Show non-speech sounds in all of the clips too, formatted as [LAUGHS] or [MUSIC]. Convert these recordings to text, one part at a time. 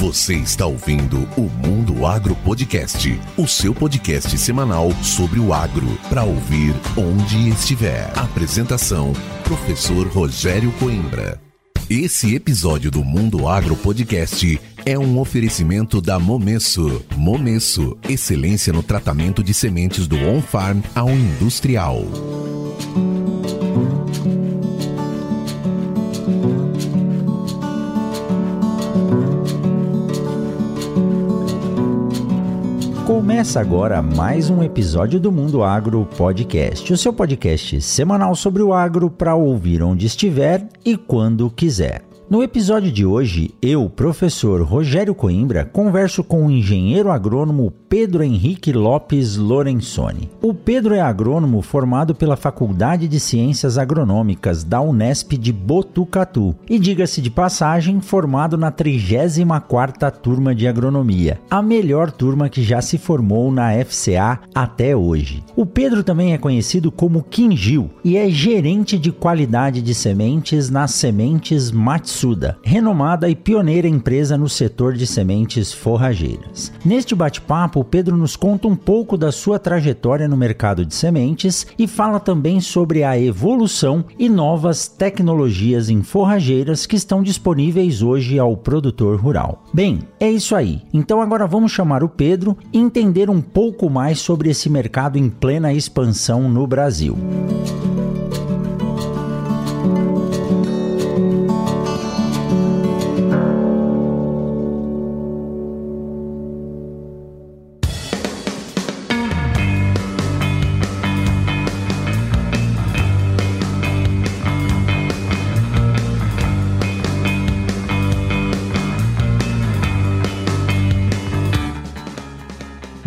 Você está ouvindo o Mundo Agro Podcast, o seu podcast semanal sobre o agro, para ouvir onde estiver. Apresentação: Professor Rogério Coimbra. Esse episódio do Mundo Agro Podcast é um oferecimento da Momesso. Momesso, excelência no tratamento de sementes do on-farm ao industrial. Começa agora mais um episódio do Mundo Agro Podcast, o seu podcast semanal sobre o agro para ouvir onde estiver e quando quiser. No episódio de hoje, eu, professor Rogério Coimbra, converso com o engenheiro agrônomo Pedro Henrique Lopes Lorenzoni. O Pedro é agrônomo formado pela Faculdade de Ciências Agronômicas da Unesp de Botucatu e, diga-se de passagem, formado na 34ª turma de agronomia, a melhor turma que já se formou na FCA até hoje. O Pedro também é conhecido como Quingil e é gerente de qualidade de sementes nas Sementes Matsuda, renomada e pioneira empresa no setor de sementes forrageiras. Neste bate-papo, Pedro nos conta um pouco da sua trajetória no mercado de sementes e fala também sobre a evolução e novas tecnologias em forrageiras que estão disponíveis hoje ao produtor rural. Bem, é isso aí. Então agora vamos chamar o Pedro e entender um pouco mais sobre esse mercado em plena expansão no Brasil.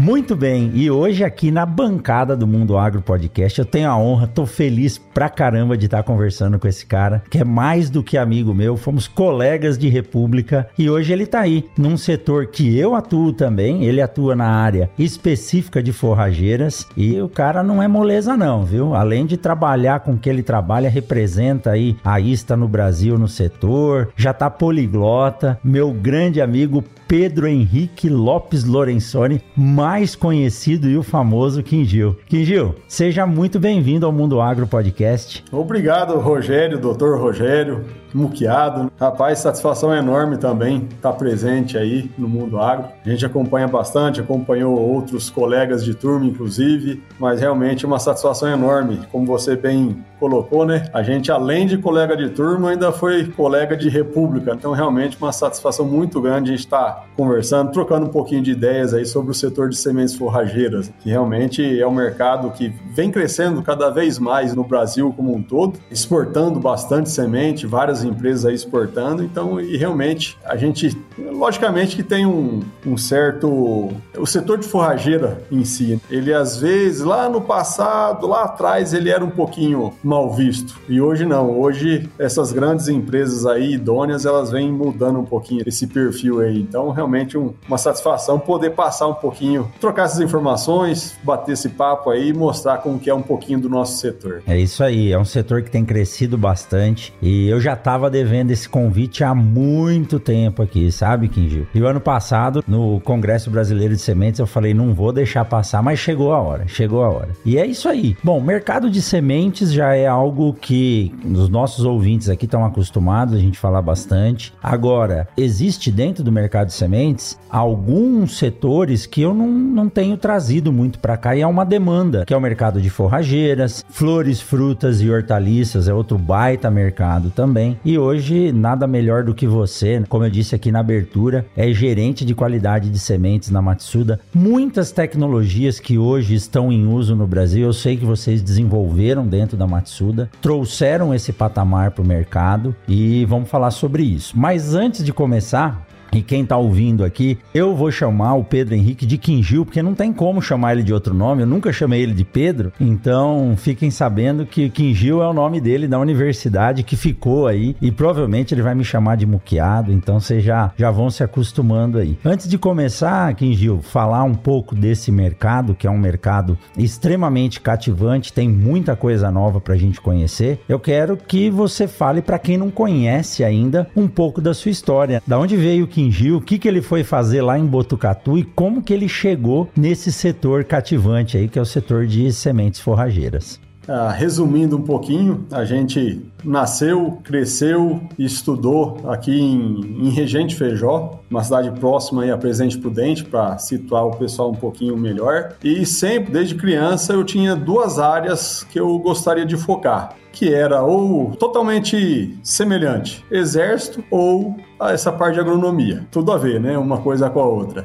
Muito bem, e hoje aqui na bancada do Mundo Agro Podcast eu tenho a honra, tô feliz pra caramba de estar conversando com esse cara, que é mais do que amigo meu, fomos colegas de república e hoje ele tá aí num setor que eu atuo também, ele atua na área específica de forrageiras e o cara não é moleza não, viu? Além de trabalhar com o que ele trabalha, representa aí a ISTA no Brasil no setor, já tá poliglota, meu grande amigo Pedro Henrique Lopes Lorenzoni, mais conhecido e o famoso Quingil. Quingil, seja muito bem-vindo ao Mundo Agro Podcast. Obrigado, Rogério, doutor Rogério, muqueado. Rapaz, satisfação enorme também estar presente aí no Mundo Agro. A gente acompanha bastante, acompanhou outros colegas de turma, inclusive, mas realmente uma satisfação enorme, como você bem colocou, né? A gente, além de colega de turma, ainda foi colega de república. Então, realmente, uma satisfação muito grande a gente estar conversando, trocando um pouquinho de ideias aí sobre o setor de sementes forrageiras, que realmente é um mercado que vem crescendo cada vez mais no Brasil como um todo, exportando bastante semente, várias empresas aí exportando. Então, e realmente, a gente, logicamente que tem um, um certo... O setor de forrageira em si, ele às vezes, lá no passado, lá atrás, ele era um pouquinho mal visto. E hoje não. Hoje essas grandes empresas aí idôneas, elas vêm mudando um pouquinho esse perfil aí. Então, realmente um, uma satisfação poder passar um pouquinho, trocar essas informações, bater esse papo aí e mostrar como que é um pouquinho do nosso setor. É isso aí, é um setor que tem crescido bastante e eu já estava devendo esse convite há muito tempo aqui, sabe, Kingil? E o ano passado, no Congresso Brasileiro de Sementes, eu falei, não vou deixar passar, mas chegou a hora, chegou a hora. E é isso aí. Bom, mercado de sementes já é algo que os nossos ouvintes aqui estão acostumados a gente falar bastante. Agora, existe dentro do mercado de sementes alguns setores que eu não, não tenho trazido muito para cá e é uma demanda, que é o mercado de forrageiras, flores, frutas e hortaliças, é outro baita mercado também. E hoje, nada melhor do que você, como eu disse aqui na abertura, é gerente de qualidade de sementes na Matsuda. Muitas tecnologias que hoje estão em uso no Brasil, eu sei que vocês desenvolveram dentro da Matsuda, trouxeram esse patamar para o mercado e vamos falar sobre isso. Mas antes de começar, e quem tá ouvindo aqui, eu vou chamar o Pedro Henrique de Quingil, porque não tem como chamar ele de outro nome. Eu nunca chamei ele de Pedro. Então, fiquem sabendo que Quingil é o nome dele da universidade que ficou aí. E provavelmente ele vai me chamar de Muqueado. Então, vocês já, já vão se acostumando aí. Antes de começar, Quingil, falar um pouco desse mercado, que é um mercado extremamente cativante, tem muita coisa nova pra gente conhecer. Eu quero que você fale para quem não conhece ainda um pouco da sua história. Da onde veio o Quingi o que, que ele foi fazer lá em Botucatu e como que ele chegou nesse setor cativante aí, que é o setor de sementes forrageiras. Ah, resumindo um pouquinho, a gente nasceu, cresceu e estudou aqui em, em Regente Feijó, uma cidade próxima aí a Presidente Prudente, para situar o pessoal um pouquinho melhor. E sempre, desde criança, eu tinha duas áreas que eu gostaria de focar que era ou totalmente semelhante, exército ou essa parte de agronomia. Tudo a ver, né? Uma coisa com a outra.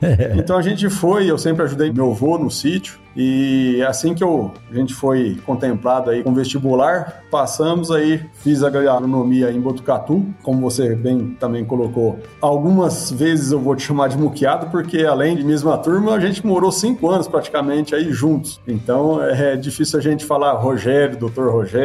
[LAUGHS] então a gente foi, eu sempre ajudei meu avô no sítio, e assim que eu, a gente foi contemplado aí com vestibular, passamos aí, fiz a agronomia em Botucatu, como você bem também colocou. Algumas vezes eu vou te chamar de muqueado, porque além de mesma turma, a gente morou cinco anos praticamente aí juntos. Então é difícil a gente falar Rogério, doutor Rogério,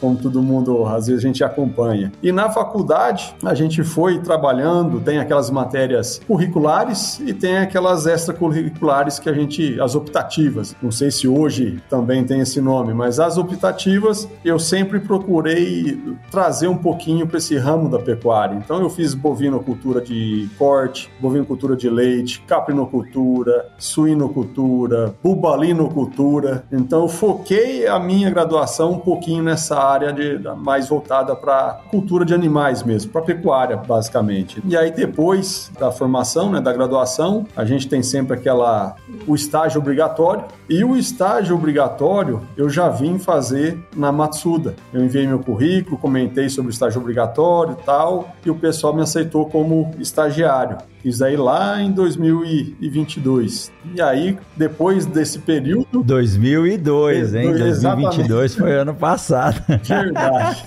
como todo mundo às vezes a gente acompanha. E na faculdade, a gente foi trabalhando, tem aquelas matérias curriculares e tem aquelas extracurriculares que a gente, as optativas. Não sei se hoje também tem esse nome, mas as optativas eu sempre procurei trazer um pouquinho para esse ramo da pecuária. Então eu fiz bovinocultura de corte, bovinocultura de leite, caprinocultura, suinocultura, bubalinocultura. Então eu foquei a minha graduação um pouquinho nessa área de, mais voltada para cultura de animais mesmo, para pecuária basicamente. E aí depois da formação, né, da graduação, a gente tem sempre aquela o estágio obrigatório e o estágio obrigatório eu já vim fazer na Matsuda. Eu enviei meu currículo, comentei sobre o estágio obrigatório e tal, e o pessoal me aceitou como estagiário. Isso aí lá em 2022. E aí, depois desse período. 2002, hein? 2022 foi ano passado. Verdade.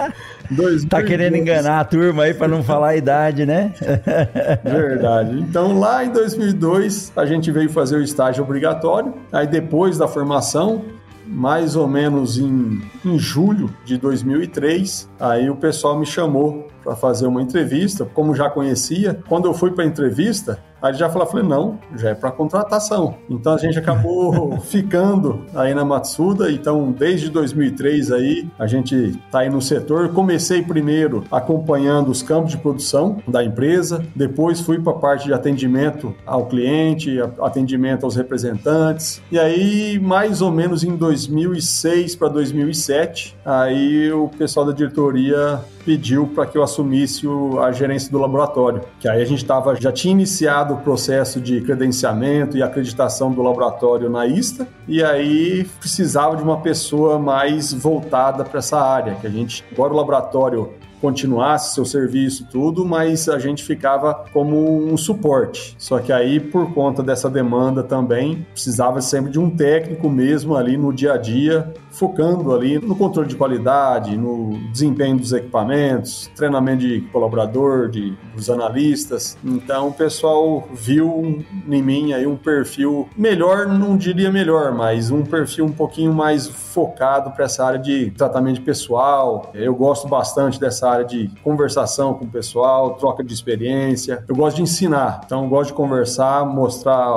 2002. [LAUGHS] Tá querendo enganar a turma aí para não falar a idade, né? [LAUGHS] Verdade. Então, lá em 2002, a gente veio fazer o estágio obrigatório. Aí, depois da formação, mais ou menos em, em julho de 2003, aí o pessoal me chamou para fazer uma entrevista, como já conhecia. Quando eu fui para a entrevista, Aí ele já falou, falei, não, já é para contratação. Então a gente acabou [LAUGHS] ficando aí na Matsuda. Então desde 2003 aí a gente está aí no setor. Comecei primeiro acompanhando os campos de produção da empresa, depois fui para a parte de atendimento ao cliente, atendimento aos representantes. E aí mais ou menos em 2006 para 2007, aí o pessoal da diretoria pediu para que eu assumisse a gerência do laboratório, que aí a gente tava, já tinha iniciado o processo de credenciamento e acreditação do laboratório na ISTA, e aí precisava de uma pessoa mais voltada para essa área, que a gente, agora o laboratório continuasse seu serviço, tudo, mas a gente ficava como um suporte. Só que aí, por conta dessa demanda também, precisava sempre de um técnico mesmo ali no dia a dia, focando ali no controle de qualidade, no desempenho dos equipamentos, treinamento de colaborador, de, dos analistas. Então, o pessoal viu em mim aí um perfil melhor, não diria melhor, mas um perfil um pouquinho mais focado para essa área de tratamento pessoal. Eu gosto bastante dessa área de conversação com o pessoal, troca de experiência. Eu gosto de ensinar, então gosto de conversar, mostrar,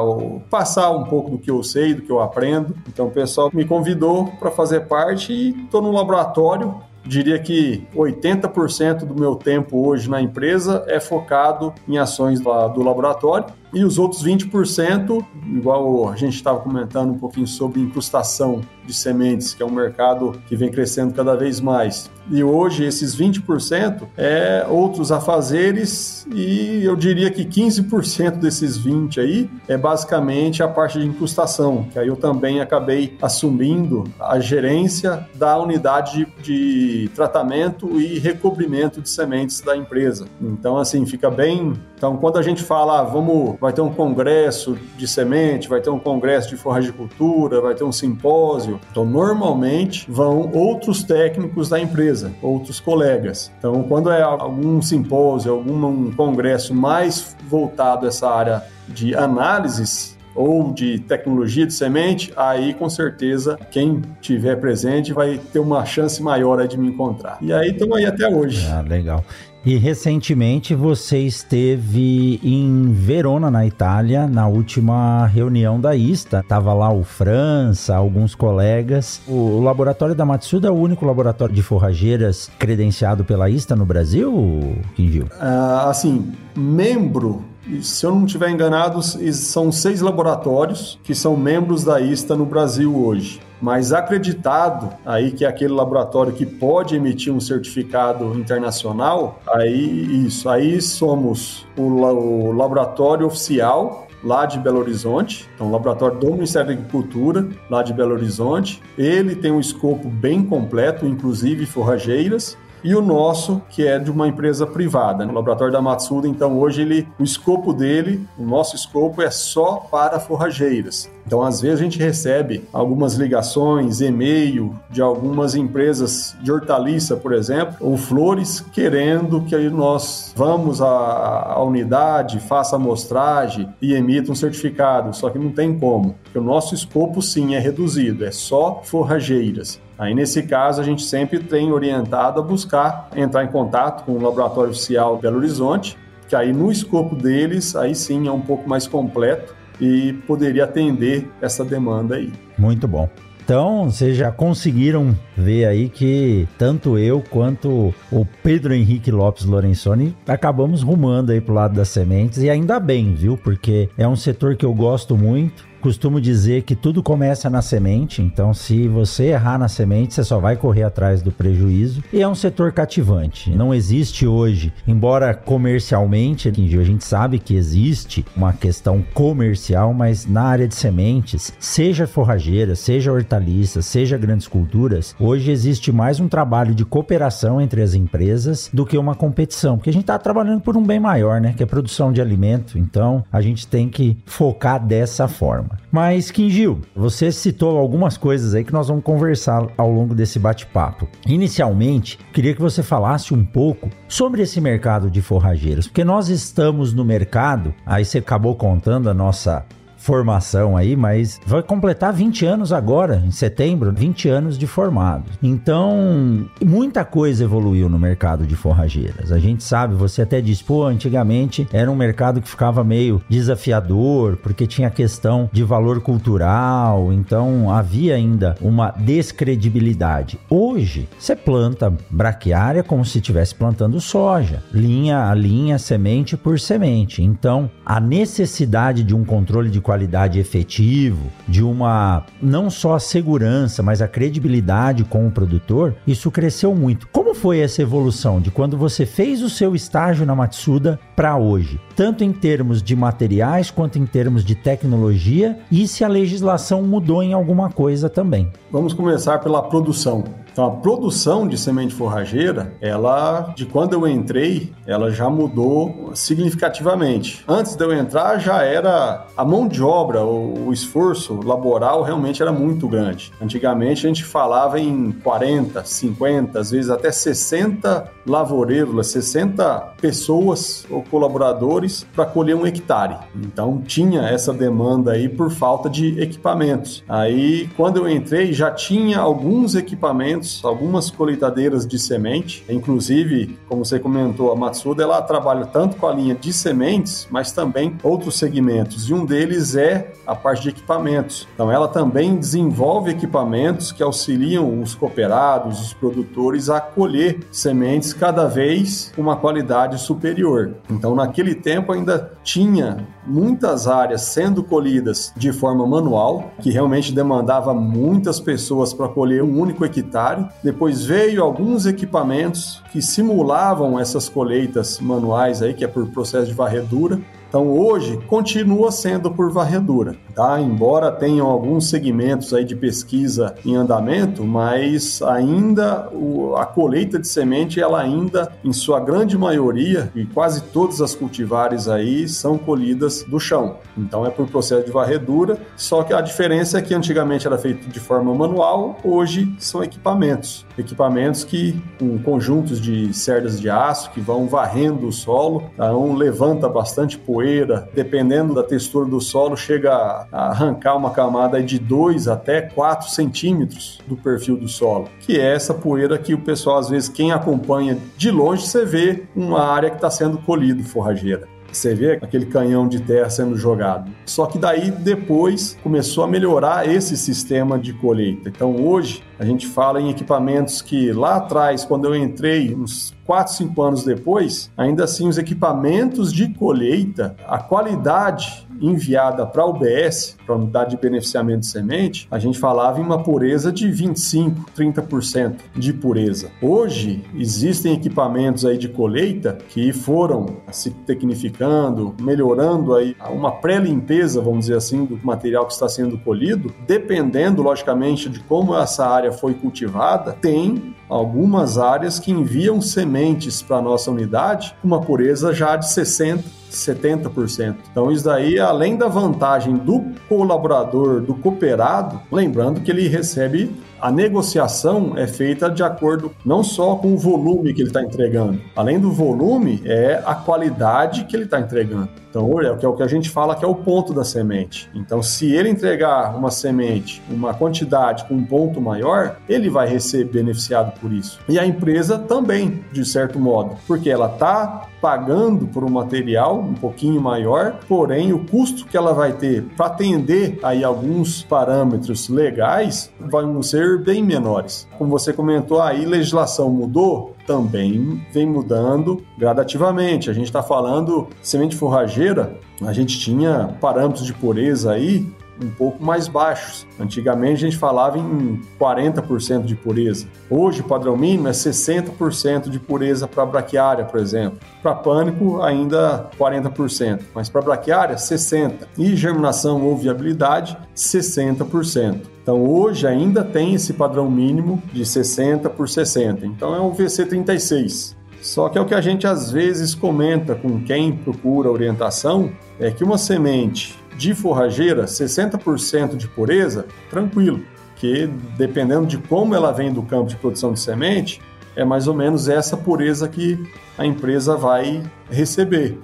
passar um pouco do que eu sei, do que eu aprendo. Então o pessoal me convidou para fazer parte e estou no laboratório. Diria que 80% do meu tempo hoje na empresa é focado em ações do laboratório e os outros 20%, igual a gente estava comentando um pouquinho sobre incrustação de sementes, que é um mercado que vem crescendo cada vez mais. E hoje esses 20% é outros afazeres e eu diria que 15% desses 20 aí é basicamente a parte de incrustação, que aí eu também acabei assumindo a gerência da unidade de, de tratamento e recobrimento de sementes da empresa. Então assim, fica bem, então quando a gente fala, ah, vamos vai ter um congresso de semente, vai ter um congresso de forragicultura, vai ter um simpósio. Então, normalmente vão outros técnicos da empresa, outros colegas. Então, quando é algum simpósio, algum congresso mais voltado a essa área de análises, ou de tecnologia de semente, aí com certeza quem tiver presente vai ter uma chance maior de me encontrar. E aí estamos aí até hoje. Ah, legal. E recentemente você esteve em Verona, na Itália, na última reunião da ISTA. Tava lá o França, alguns colegas. O laboratório da Matsuda é o único laboratório de forrageiras credenciado pela ISTA no Brasil, Quindil? Uh, assim, membro se eu não estiver enganado, são seis laboratórios que são membros da ISTA no Brasil hoje. Mas acreditado aí que é aquele laboratório que pode emitir um certificado internacional, aí isso, aí somos o, o laboratório oficial lá de Belo Horizonte, então laboratório do Ministério da Agricultura, lá de Belo Horizonte. Ele tem um escopo bem completo, inclusive forrageiras, e o nosso, que é de uma empresa privada, né? o laboratório da Matsuda. Então, hoje, ele, o escopo dele, o nosso escopo é só para forrageiras. Então, às vezes, a gente recebe algumas ligações, e-mail de algumas empresas de hortaliça, por exemplo, ou flores, querendo que nós vamos à, à unidade, faça amostragem e emita um certificado. Só que não tem como, porque o nosso escopo, sim, é reduzido, é só forrageiras. Aí, nesse caso, a gente sempre tem orientado a buscar entrar em contato com o laboratório oficial Belo Horizonte, que aí no escopo deles, aí sim é um pouco mais completo e poderia atender essa demanda aí. Muito bom. Então, vocês já conseguiram ver aí que tanto eu quanto o Pedro Henrique Lopes Lorenzoni acabamos rumando aí pro lado das sementes e ainda bem, viu? Porque é um setor que eu gosto muito costumo dizer que tudo começa na semente, então se você errar na semente, você só vai correr atrás do prejuízo. E é um setor cativante. Não existe hoje, embora comercialmente, a gente sabe que existe uma questão comercial, mas na área de sementes, seja forrageira, seja hortaliça, seja grandes culturas, hoje existe mais um trabalho de cooperação entre as empresas do que uma competição, porque a gente está trabalhando por um bem maior, né? Que é a produção de alimento. Então a gente tem que focar dessa forma forma. Mas, Kingil, você citou algumas coisas aí que nós vamos conversar ao longo desse bate-papo. Inicialmente, queria que você falasse um pouco sobre esse mercado de forrageiros, porque nós estamos no mercado, aí você acabou contando a nossa formação aí, mas vai completar 20 anos agora, em setembro, 20 anos de formado. Então, muita coisa evoluiu no mercado de forrageiras. A gente sabe, você até disse, pô, antigamente era um mercado que ficava meio desafiador, porque tinha questão de valor cultural, então havia ainda uma descredibilidade. Hoje, você planta braquiária como se estivesse plantando soja, linha a linha, semente por semente. Então, a necessidade de um controle de qualidade efetivo, de uma não só a segurança, mas a credibilidade com o produtor, isso cresceu muito. Como foi essa evolução de quando você fez o seu estágio na Matsuda para hoje? Tanto em termos de materiais quanto em termos de tecnologia e se a legislação mudou em alguma coisa também. Vamos começar pela produção. Então, a produção de semente forrageira, ela, de quando eu entrei, ela já mudou significativamente. Antes de eu entrar, já era a mão de obra, o, o esforço laboral realmente era muito grande. Antigamente, a gente falava em 40, 50, às vezes até 60 lavoureiros, 60 pessoas ou colaboradores para colher um hectare. Então, tinha essa demanda aí por falta de equipamentos. Aí, quando eu entrei, já tinha alguns equipamentos algumas colheitadeiras de semente. Inclusive, como você comentou, a Matsuda ela trabalha tanto com a linha de sementes, mas também outros segmentos. E um deles é a parte de equipamentos. Então, ela também desenvolve equipamentos que auxiliam os cooperados, os produtores a colher sementes cada vez com uma qualidade superior. Então, naquele tempo ainda tinha muitas áreas sendo colhidas de forma manual, que realmente demandava muitas pessoas para colher um único hectare. Depois veio alguns equipamentos que simulavam essas colheitas manuais aí, que é por processo de varredura, então hoje continua sendo por varredura, tá? Embora tenham alguns segmentos aí de pesquisa em andamento, mas ainda o, a colheita de semente ela ainda em sua grande maioria e quase todas as cultivares aí são colhidas do chão. Então é por processo de varredura, só que a diferença é que antigamente era feito de forma manual, hoje são equipamentos, equipamentos que com conjuntos de cerdas de aço que vão varrendo o solo, então levanta bastante poeira dependendo da textura do solo, chega arrancar uma camada de 2 até 4 centímetros do perfil do solo, que é essa poeira que o pessoal, às vezes, quem acompanha de longe, você vê uma área que está sendo colhido forrageira. Você vê aquele canhão de terra sendo jogado. Só que daí depois começou a melhorar esse sistema de colheita. Então hoje a gente fala em equipamentos que lá atrás, quando eu entrei, uns 4, 5 anos depois, ainda assim os equipamentos de colheita, a qualidade enviada para a UBS, para a Unidade de Beneficiamento de Semente, a gente falava em uma pureza de 25, 30% de pureza. Hoje, existem equipamentos aí de colheita que foram se tecnificando, melhorando aí uma pré-limpeza, vamos dizer assim, do material que está sendo colhido, dependendo, logicamente, de como essa área foi cultivada, tem algumas áreas que enviam sementes para a nossa unidade com uma pureza já de 60%, 70%. Então, isso daí, além da vantagem do colaborador, do cooperado, lembrando que ele recebe a negociação é feita de acordo não só com o volume que ele está entregando, além do volume, é a qualidade que ele está entregando. Então, olha, que é o que a gente fala que é o ponto da semente. Então, se ele entregar uma semente, uma quantidade com um ponto maior, ele vai receber beneficiado por isso. E a empresa também, de certo modo, porque ela está pagando por um material um pouquinho maior, porém o custo que ela vai ter para atender aí alguns parâmetros legais vão ser bem menores. Como você comentou, aí legislação mudou, também vem mudando gradativamente. A gente está falando semente forrageira, a gente tinha parâmetros de pureza aí um pouco mais baixos. Antigamente a gente falava em 40% de pureza. Hoje o padrão mínimo é 60% de pureza para braquiária, por exemplo. Para pânico ainda 40%, mas para braquiária 60%. E germinação ou viabilidade 60%. Então hoje ainda tem esse padrão mínimo de 60 por 60. Então é um VC36. Só que é o que a gente às vezes comenta com quem procura orientação, é que uma semente de forrageira, 60% de pureza, tranquilo, que dependendo de como ela vem do campo de produção de semente, é mais ou menos essa pureza que a empresa vai receber.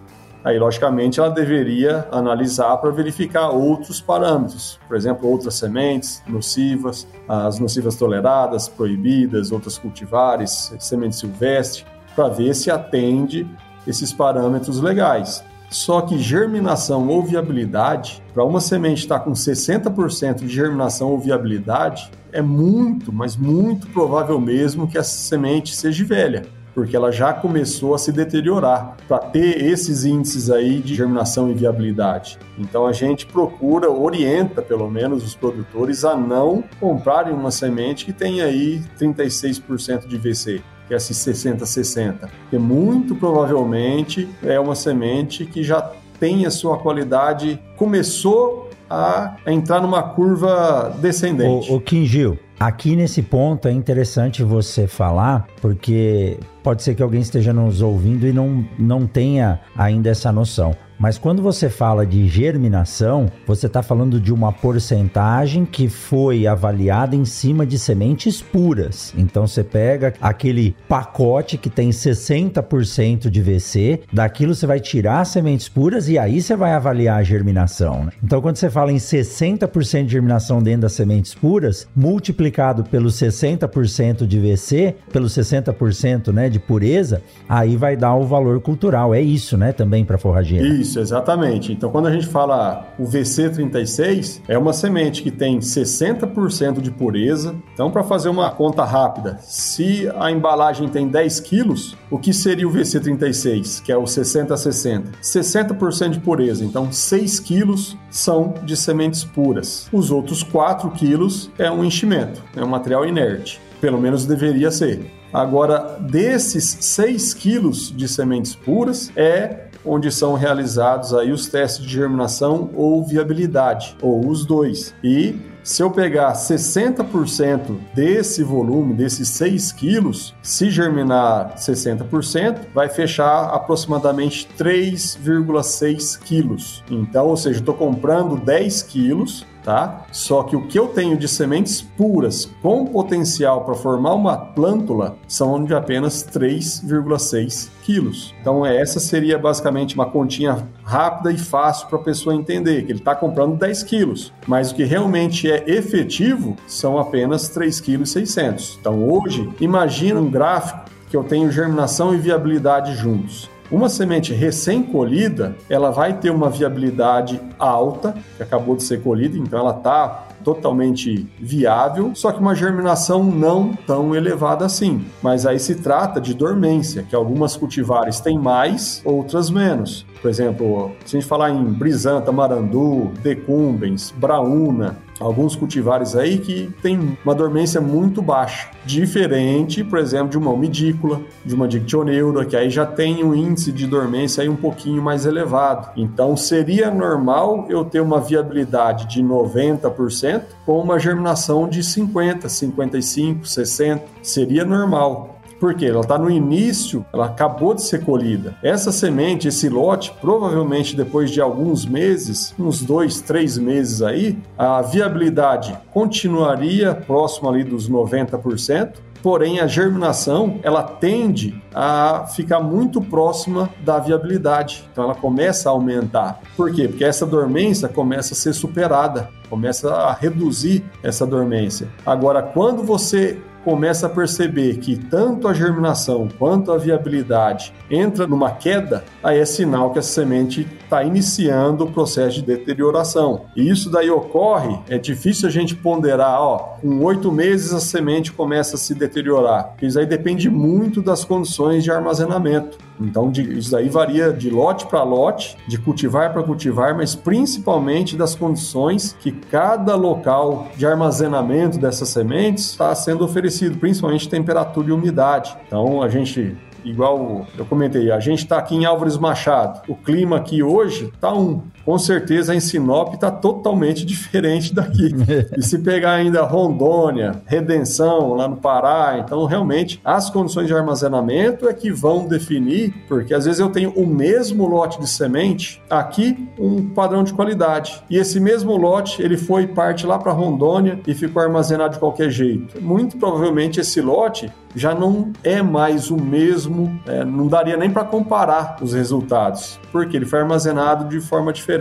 Aí, logicamente, ela deveria analisar para verificar outros parâmetros, por exemplo, outras sementes nocivas, as nocivas toleradas, proibidas, outras cultivares, semente silvestre, para ver se atende esses parâmetros legais. Só que germinação ou viabilidade, para uma semente estar com 60% de germinação ou viabilidade, é muito, mas muito provável mesmo que essa semente seja velha, porque ela já começou a se deteriorar para ter esses índices aí de germinação e viabilidade. Então a gente procura, orienta pelo menos os produtores a não comprarem uma semente que tenha aí 36% de VC que é esse 60-60, porque muito provavelmente é uma semente que já tem a sua qualidade, começou a entrar numa curva descendente. O, o Gil, aqui nesse ponto é interessante você falar, porque pode ser que alguém esteja nos ouvindo e não, não tenha ainda essa noção. Mas quando você fala de germinação, você está falando de uma porcentagem que foi avaliada em cima de sementes puras. Então você pega aquele pacote que tem 60% de VC, daquilo você vai tirar sementes puras e aí você vai avaliar a germinação. Né? Então quando você fala em 60% de germinação dentro das sementes puras, multiplicado pelos 60% de VC, pelos 60% né, de pureza, aí vai dar o valor cultural. É isso, né, também para forrageira. Isso. Isso, exatamente. Então, quando a gente fala o VC36, é uma semente que tem 60% de pureza. Então, para fazer uma conta rápida, se a embalagem tem 10 quilos, o que seria o VC36, que é o 60-60? 60% de pureza. Então, 6 quilos são de sementes puras. Os outros 4 quilos é um enchimento, é um material inerte. Pelo menos deveria ser. Agora, desses 6 quilos de sementes puras, é onde são realizados aí os testes de germinação ou viabilidade, ou os dois. E Se eu pegar 60% desse volume, desses 6 quilos, se germinar 60%, vai fechar aproximadamente 3,6 quilos. Então, ou seja, estou comprando 10 quilos tá? Só que o que eu tenho de sementes puras com potencial para formar uma plântula são de apenas 3,6 quilos. Então essa seria basicamente uma continha rápida e fácil para a pessoa entender que ele está comprando 10 quilos, mas o que realmente é efetivo são apenas 3,6 kg. Então hoje imagina um gráfico que eu tenho germinação e viabilidade juntos. Uma semente recém-colhida, ela vai ter uma viabilidade alta, que acabou de ser colhida, então ela está totalmente viável, só que uma germinação não tão elevada assim. Mas aí se trata de dormência, que algumas cultivares têm mais, outras menos. Por exemplo, se a gente falar em brisanta, marandu, decumbens, braúna, alguns cultivares aí que tem uma dormência muito baixa, diferente, por exemplo, de uma umidícula, de uma dictioneura, que aí já tem um índice de dormência aí um pouquinho mais elevado. Então seria normal eu ter uma viabilidade de 90% com uma germinação de 50, 55, 60, seria normal. Porque ela está no início, ela acabou de ser colhida. Essa semente, esse lote, provavelmente depois de alguns meses, uns dois, três meses aí, a viabilidade continuaria próximo ali dos 90%, porém a germinação ela tende a ficar muito próxima da viabilidade. Então ela começa a aumentar. Por quê? Porque essa dormência começa a ser superada, começa a reduzir essa dormência. Agora, quando você começa a perceber que tanto a germinação quanto a viabilidade entra numa queda, aí é sinal que a semente está iniciando o processo de deterioração. E isso daí ocorre, é difícil a gente ponderar, ó, com oito meses a semente começa a se deteriorar, isso aí depende muito das condições de armazenamento. Então, de, isso aí varia de lote para lote, de cultivar para cultivar, mas principalmente das condições que cada local de armazenamento dessas sementes está sendo oferecido, principalmente temperatura e umidade. Então, a gente igual eu comentei, a gente está aqui em Álvares Machado. O clima aqui hoje está um. Com certeza em Sinop está totalmente [LAUGHS] diferente daqui. e se pegar ainda Rondônia, Redenção, lá no Pará, então realmente as condições de armazenamento é que vão definir, porque às vezes eu tenho o mesmo lote de semente, aqui um padrão de qualidade. E esse mesmo lote, ele foi parte lá para Rondônia e ficou armazenado de qualquer jeito. Muito provavelmente esse lote já não é mais o mesmo, é, não daria nem para comparar os resultados, porque ele foi armazenado de forma diferente.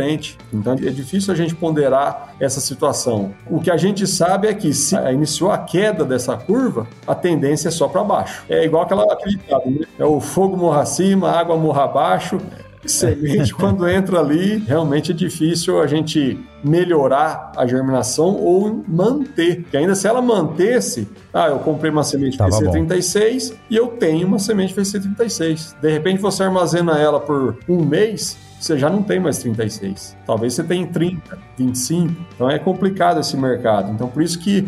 Então é difícil a gente ponderar essa situação. O que a gente sabe é que se iniciou a queda dessa curva, a tendência é só para baixo. É igual aquela acreditada, né? É o fogo morra acima, a água morra abaixo semente, [LAUGHS] quando entra ali, realmente é difícil a gente melhorar a germinação ou manter. Que ainda se ela mantesse, ah, eu comprei uma semente Tava PC36 bom. e eu tenho uma semente PC36. De repente você armazena ela por um mês, você já não tem mais 36. Talvez você tenha 30, 25. Então é complicado esse mercado. Então por isso que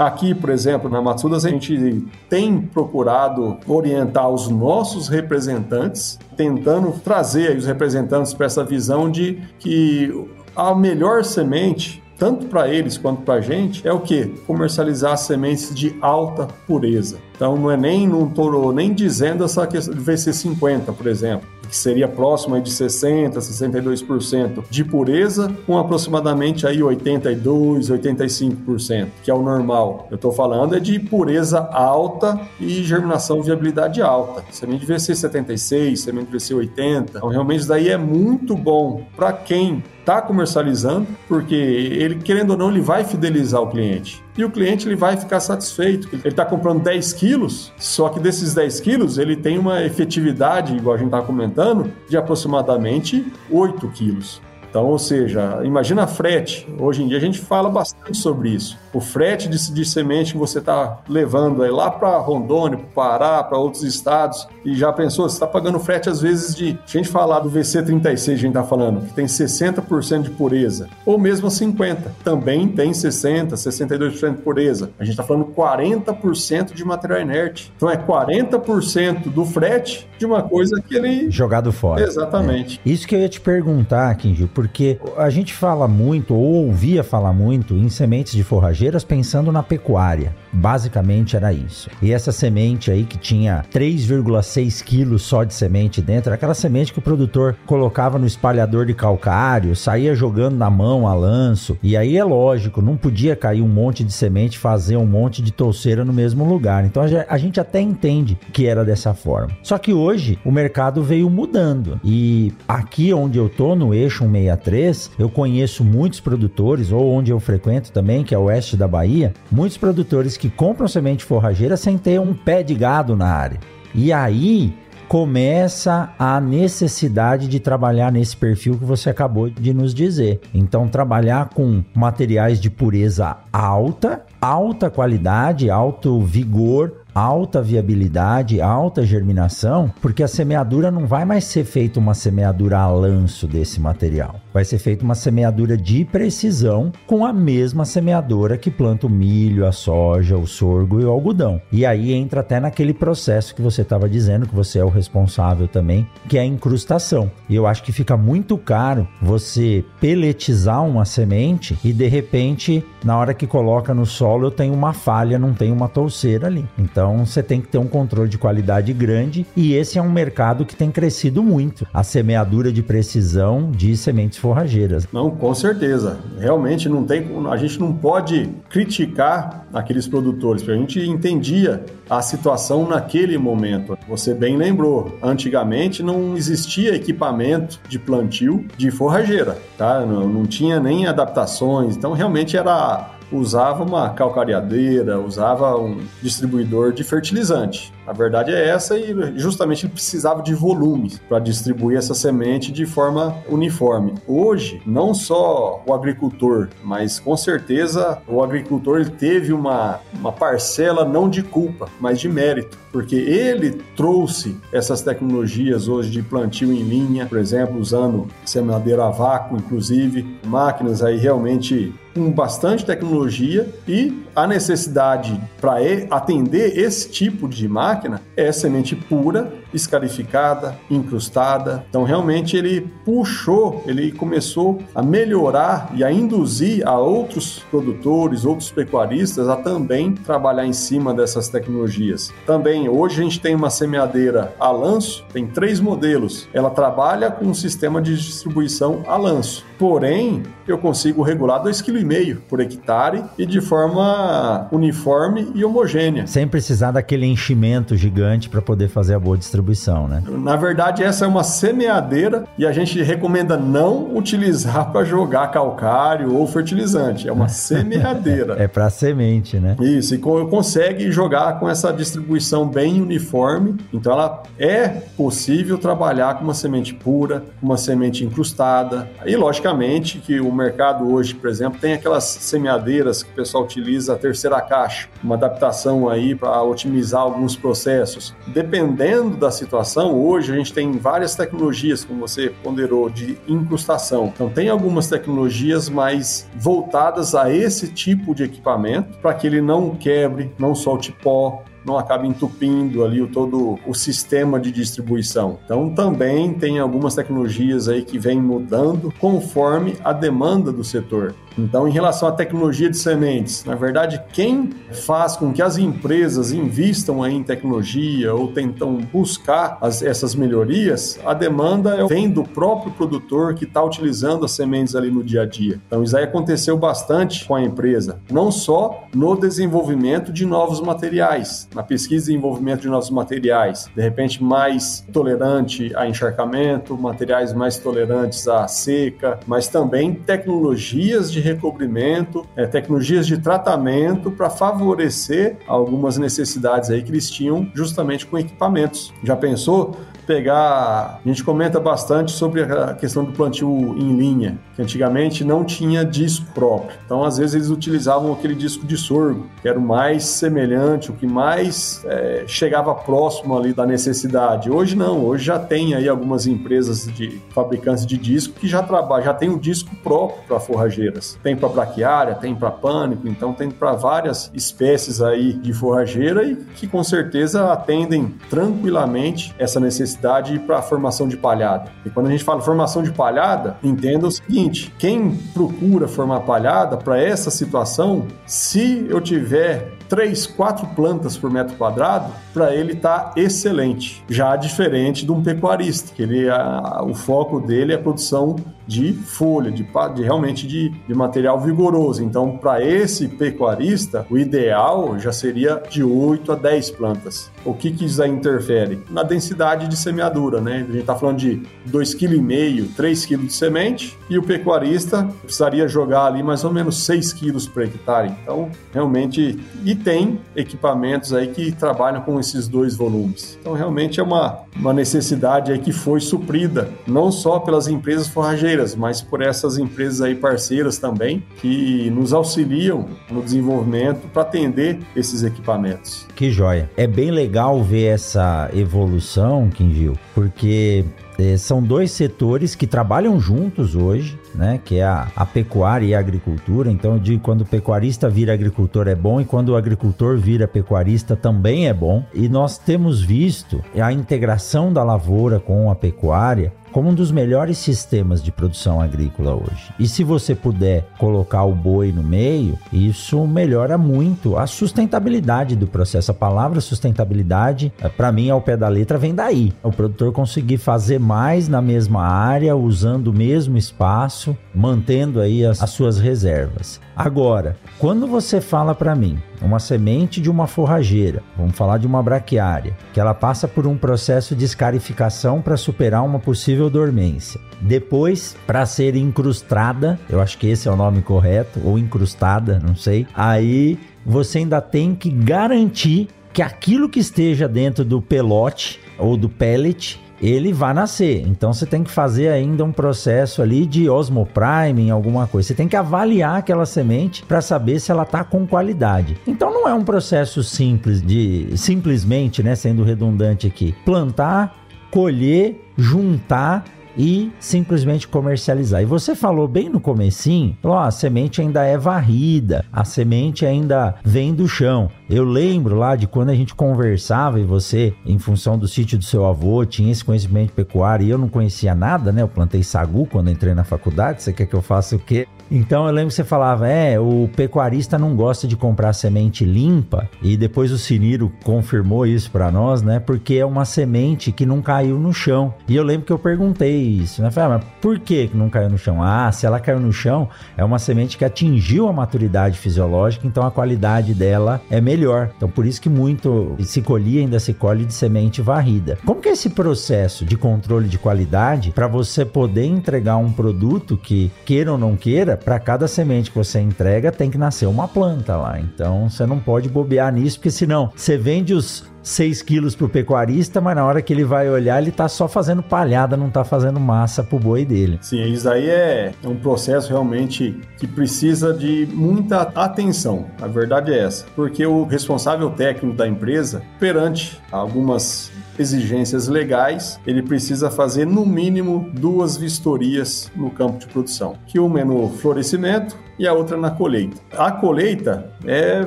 Aqui, por exemplo, na Matsudas, a gente tem procurado orientar os nossos representantes, tentando trazer os representantes para essa visão de que a melhor semente tanto para eles quanto para a gente, é o que? Comercializar sementes de alta pureza. Então não é nem, não estou nem dizendo essa questão de VC50, por exemplo que seria próximo de 60%, 62% de pureza, com aproximadamente aí 82%, 85%, que é o normal. Eu estou falando é de pureza alta e germinação viabilidade alta. Semente VC 76, semente VC 80. Então, realmente, isso daí é muito bom para quem está comercializando, porque ele, querendo ou não, ele vai fidelizar o cliente. E o cliente ele vai ficar satisfeito. Ele está comprando 10 quilos, só que desses 10 quilos ele tem uma efetividade, igual a gente está comentando, de aproximadamente 8 quilos. Então, ou seja, imagina frete. Hoje em dia a gente fala bastante sobre isso. O frete de, de semente que você está levando aí lá para Rondônia, para Pará, para outros estados, e já pensou, você está pagando frete às vezes de. Se a gente falar do VC36, a gente está falando, que tem 60% de pureza, ou mesmo 50%, também tem 60%, 62% de pureza. A gente está falando 40% de material inerte. Então é 40% do frete de uma coisa que ele. Jogado fora. Exatamente. É. Isso que eu ia te perguntar, Kinjo, porque a gente fala muito, ou ouvia falar muito, em sementes de forrageiras pensando na pecuária. Basicamente era isso. E essa semente aí que tinha 3,6 quilos só de semente dentro, aquela semente que o produtor colocava no espalhador de calcário, saía jogando na mão a lanço. E aí é lógico, não podia cair um monte de semente fazer um monte de touceira no mesmo lugar. Então a gente até entende que era dessa forma. Só que hoje o mercado veio mudando. E aqui onde eu tô, no eixo 163, eu conheço muitos produtores, ou onde eu frequento também, que é o oeste da Bahia, muitos produtores que compram semente forrageira sem ter um pé de gado na área. E aí começa a necessidade de trabalhar nesse perfil que você acabou de nos dizer. Então, trabalhar com materiais de pureza alta, alta qualidade, alto vigor, alta viabilidade, alta germinação, porque a semeadura não vai mais ser feita uma semeadura a lanço desse material. Vai ser feita uma semeadura de precisão com a mesma semeadora que planta o milho, a soja, o sorgo e o algodão. E aí entra até naquele processo que você estava dizendo, que você é o responsável também, que é a incrustação. E eu acho que fica muito caro você peletizar uma semente e de repente, na hora que coloca no solo, eu tenho uma falha, não tenho uma touceira ali. Então você tem que ter um controle de qualidade grande e esse é um mercado que tem crescido muito. A semeadura de precisão de sementes forrageiras. Não, com certeza. Realmente não tem, a gente não pode criticar aqueles produtores, porque a gente entendia a situação naquele momento. Você bem lembrou, antigamente não existia equipamento de plantio de forrageira, tá? Não, não tinha nem adaptações, então realmente era usava uma calcareadeira, usava um distribuidor de fertilizante. A verdade é essa e justamente ele precisava de volume para distribuir essa semente de forma uniforme. Hoje, não só o agricultor, mas com certeza o agricultor ele teve uma, uma parcela não de culpa, mas de mérito, porque ele trouxe essas tecnologias hoje de plantio em linha, por exemplo, usando semeadeira a vácuo, inclusive, máquinas aí realmente com bastante tecnologia e a necessidade para atender esse tipo de máquina é semente pura, escarificada, incrustada. Então, realmente, ele puxou, ele começou a melhorar e a induzir a outros produtores, outros pecuaristas a também trabalhar em cima dessas tecnologias. Também, hoje, a gente tem uma semeadeira a lanço, tem três modelos. Ela trabalha com um sistema de distribuição a lanço. Porém, eu consigo regular 2,5 kg por hectare e de forma uniforme e homogênea. Sem precisar daquele enchimento gigante para poder fazer a boa distribuição, né? Na verdade, essa é uma semeadeira e a gente recomenda não utilizar para jogar calcário ou fertilizante. É uma [LAUGHS] semeadeira. é para semente, né? Isso, e consegue jogar com essa distribuição bem uniforme. Então, ela é possível trabalhar com uma semente pura, uma semente incrustada. E, logicamente, que o mercado hoje, por exemplo, tem aquelas semeadeiras que o pessoal utiliza a terceira caixa, uma adaptação aí para otimizar alguns processos. Dependendo da situação, hoje a gente tem várias tecnologias, como você ponderou, de incrustação. Então, tem algumas tecnologias mais voltadas a esse tipo de equipamento para que ele não quebre, não solte pó, não acaba entupindo ali o, todo o sistema de distribuição. Então também tem algumas tecnologias aí que vêm mudando conforme a demanda do setor. Então, em relação à tecnologia de sementes, na verdade, quem faz com que as empresas invistam em tecnologia ou tentam buscar as, essas melhorias, a demanda é vem do próprio produtor que está utilizando as sementes ali no dia a dia. Então, isso aí aconteceu bastante com a empresa, não só no desenvolvimento de novos materiais, na pesquisa e desenvolvimento de novos materiais, de repente mais tolerante a encharcamento, materiais mais tolerantes à seca, mas também tecnologias de recobrimento, é, tecnologias de tratamento para favorecer algumas necessidades aí que eles tinham justamente com equipamentos. Já pensou pegar, a gente comenta bastante sobre a questão do plantio em linha, que antigamente não tinha disco próprio. Então, às vezes, eles utilizavam aquele disco de sorgo, que era o mais semelhante, o que mais é, chegava próximo ali da necessidade. Hoje não, hoje já tem aí algumas empresas de fabricantes de disco que já trabalham, já tem o disco próprio para forrageiras. Tem para braquiária, tem para pânico, então tem para várias espécies aí de forrageira e que com certeza atendem tranquilamente essa necessidade para a formação de palhada. E quando a gente fala formação de palhada, entenda o seguinte: quem procura formar palhada para essa situação, se eu tiver três, quatro plantas por metro quadrado, para ele tá excelente. Já diferente de um pecuarista, que ele, a, o foco dele é a produção de folha, de, de realmente de, de, material vigoroso. Então, para esse pecuarista, o ideal já seria de 8 a 10 plantas. O que que isso aí interfere? Na densidade de semeadura, né? A gente está falando de 2,5 kg, 3 kg de semente e o pecuarista precisaria jogar ali mais ou menos 6 kg por hectare. Então, realmente, e tem equipamentos aí que trabalham com esses dois volumes. Então, realmente é uma, uma necessidade aí que foi suprida, não só pelas empresas forrageiras, mas por essas empresas aí parceiras também, que nos auxiliam no desenvolvimento para atender esses equipamentos. Que joia. É bem legal ver essa evolução, Kim porque é, são dois setores que trabalham juntos hoje, né? Que é a, a, pecuária e a agricultura. Então, eu digo quando o pecuarista vira agricultor é bom e quando o agricultor vira pecuarista também é bom. E nós temos visto a integração da lavoura com a pecuária como um dos melhores sistemas de produção agrícola hoje. E se você puder colocar o boi no meio, isso melhora muito a sustentabilidade do processo. A palavra sustentabilidade, eh, para mim, ao pé da letra, vem daí. O produtor conseguir fazer mais na mesma área, usando o mesmo espaço, mantendo aí as, as suas reservas. Agora, quando você fala para mim uma semente de uma forrageira, vamos falar de uma braquiária, que ela passa por um processo de escarificação para superar uma possível dormência. Depois, para ser incrustada, eu acho que esse é o nome correto, ou incrustada, não sei. Aí você ainda tem que garantir que aquilo que esteja dentro do pelote ou do pellet ele vai nascer. Então você tem que fazer ainda um processo ali de osmopriming, alguma coisa. Você tem que avaliar aquela semente para saber se ela está com qualidade. Então não é um processo simples de simplesmente, né, sendo redundante aqui, plantar, colher, juntar e simplesmente comercializar. E você falou bem no comecinho, oh, a semente ainda é varrida, a semente ainda vem do chão. Eu lembro lá de quando a gente conversava e você, em função do sítio do seu avô, tinha esse conhecimento pecuário e eu não conhecia nada, né? Eu plantei sagu quando entrei na faculdade. Você quer que eu faça o quê? Então eu lembro que você falava, é, o pecuarista não gosta de comprar semente limpa, e depois o Siniro confirmou isso para nós, né? Porque é uma semente que não caiu no chão. E eu lembro que eu perguntei isso, né? Falei, ah, mas por que não caiu no chão? Ah, se ela caiu no chão, é uma semente que atingiu a maturidade fisiológica, então a qualidade dela é melhor. Então por isso que muito se colhia ainda se colhe de semente varrida. Como que é esse processo de controle de qualidade para você poder entregar um produto que queira ou não queira para cada semente que você entrega tem que nascer uma planta lá. Então você não pode bobear nisso, porque senão você vende os 6 quilos pro pecuarista, mas na hora que ele vai olhar, ele tá só fazendo palhada, não tá fazendo massa pro boi dele. Sim, isso aí é, é um processo realmente que precisa de muita atenção. A verdade é essa, porque o responsável técnico da empresa, perante algumas exigências legais, ele precisa fazer no mínimo duas vistorias no campo de produção, que uma é no florescimento e a outra na colheita. A colheita é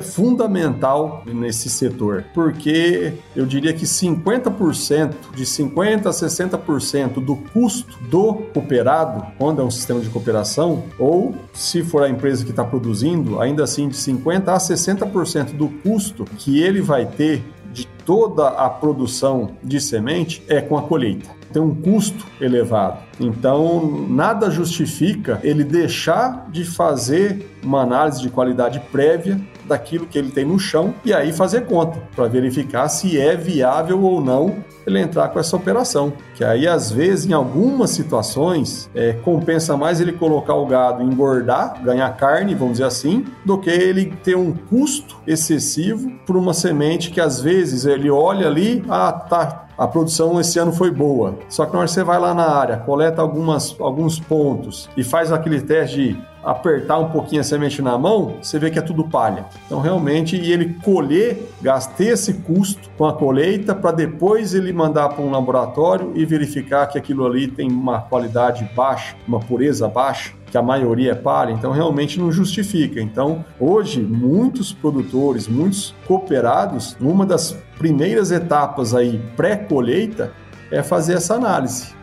fundamental nesse setor, porque eu diria que 50%, de 50% a 60% do custo do cooperado, quando é um sistema de cooperação, ou se for a empresa que está produzindo, ainda assim de 50% a 60% do custo que ele vai ter de toda a produção de semente é com a colheita. Tem um custo elevado. Então, nada justifica ele deixar de fazer uma análise de qualidade prévia daquilo que ele tem no chão e aí fazer conta para verificar se é viável ou não ele entrar com essa operação. Que aí, às vezes, em algumas situações, é, compensa mais ele colocar o gado engordar, ganhar carne, vamos dizer assim, do que ele ter um custo excessivo por uma semente que às vezes ele olha ali, ah, tá, a produção esse ano foi boa. Só que na hora que você vai lá na área, coleta algumas, alguns pontos e faz aquele teste de apertar um pouquinho a semente na mão, você vê que é tudo palha. Então, realmente, e ele colher, gastei esse custo com a colheita para depois ele mandar para um laboratório e verificar que aquilo ali tem uma qualidade baixa, uma pureza baixa que a maioria é palha, então realmente não justifica. Então, hoje, muitos produtores, muitos cooperados, uma das primeiras etapas aí pré-colheita é fazer essa análise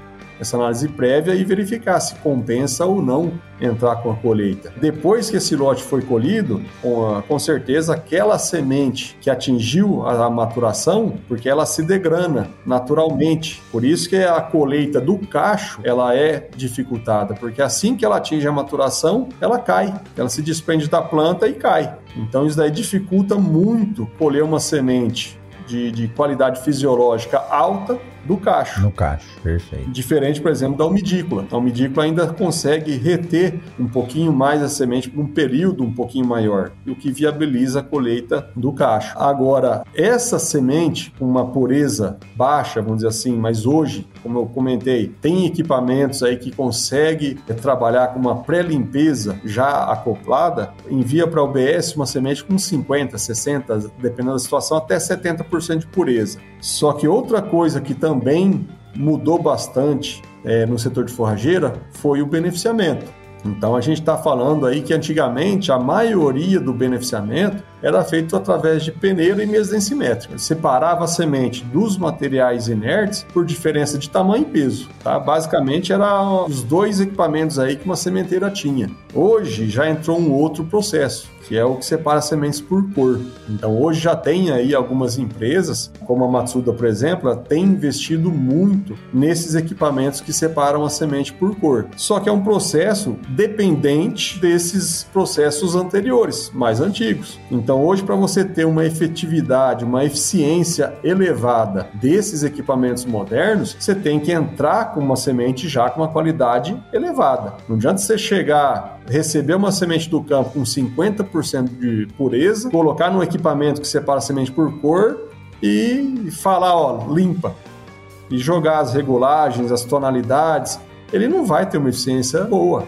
essa análise prévia e verificar se compensa ou não entrar com a colheita. Depois que esse lote foi colhido, com, certeza aquela semente que atingiu a, a maturação, porque ela se degrana naturalmente. Por isso que a colheita do cacho ela é dificultada, porque assim que ela atinge a maturação, ela cai, ela se desprende da planta e cai. Então isso daí dificulta muito colher uma semente de, de qualidade fisiológica alta do cacho. No cacho, perfeito. Diferente, por exemplo, da umidícula. A umidícula ainda consegue reter um pouquinho mais a semente por um período um pouquinho maior, o que viabiliza a colheita do cacho. Agora, essa semente com uma pureza baixa, vamos dizer assim, mas hoje, como eu comentei, tem equipamentos aí que consegue trabalhar com uma pré-limpeza já acoplada, envia para a UBS uma semente com 50, 60, dependendo da situação, até 70% de pureza. Só que outra coisa que também mudou bastante é, no setor de forrageira foi o beneficiamento. Então a gente está falando aí que antigamente a maioria do beneficiamento era feito através de peneira e mesa. Separava a semente dos materiais inertes por diferença de tamanho e peso. Tá? Basicamente, eram os dois equipamentos aí que uma sementeira tinha. Hoje já entrou um outro processo, que é o que separa sementes por cor. Então, hoje já tem aí algumas empresas, como a Matsuda, por exemplo, tem investido muito nesses equipamentos que separam a semente por cor. Só que é um processo dependente desses processos anteriores, mais antigos. Então, então, hoje, para você ter uma efetividade, uma eficiência elevada desses equipamentos modernos, você tem que entrar com uma semente já com uma qualidade elevada. Não adianta você chegar, receber uma semente do campo com 50% de pureza, colocar num equipamento que separa a semente por cor e falar, ó, limpa. E jogar as regulagens, as tonalidades, ele não vai ter uma eficiência boa.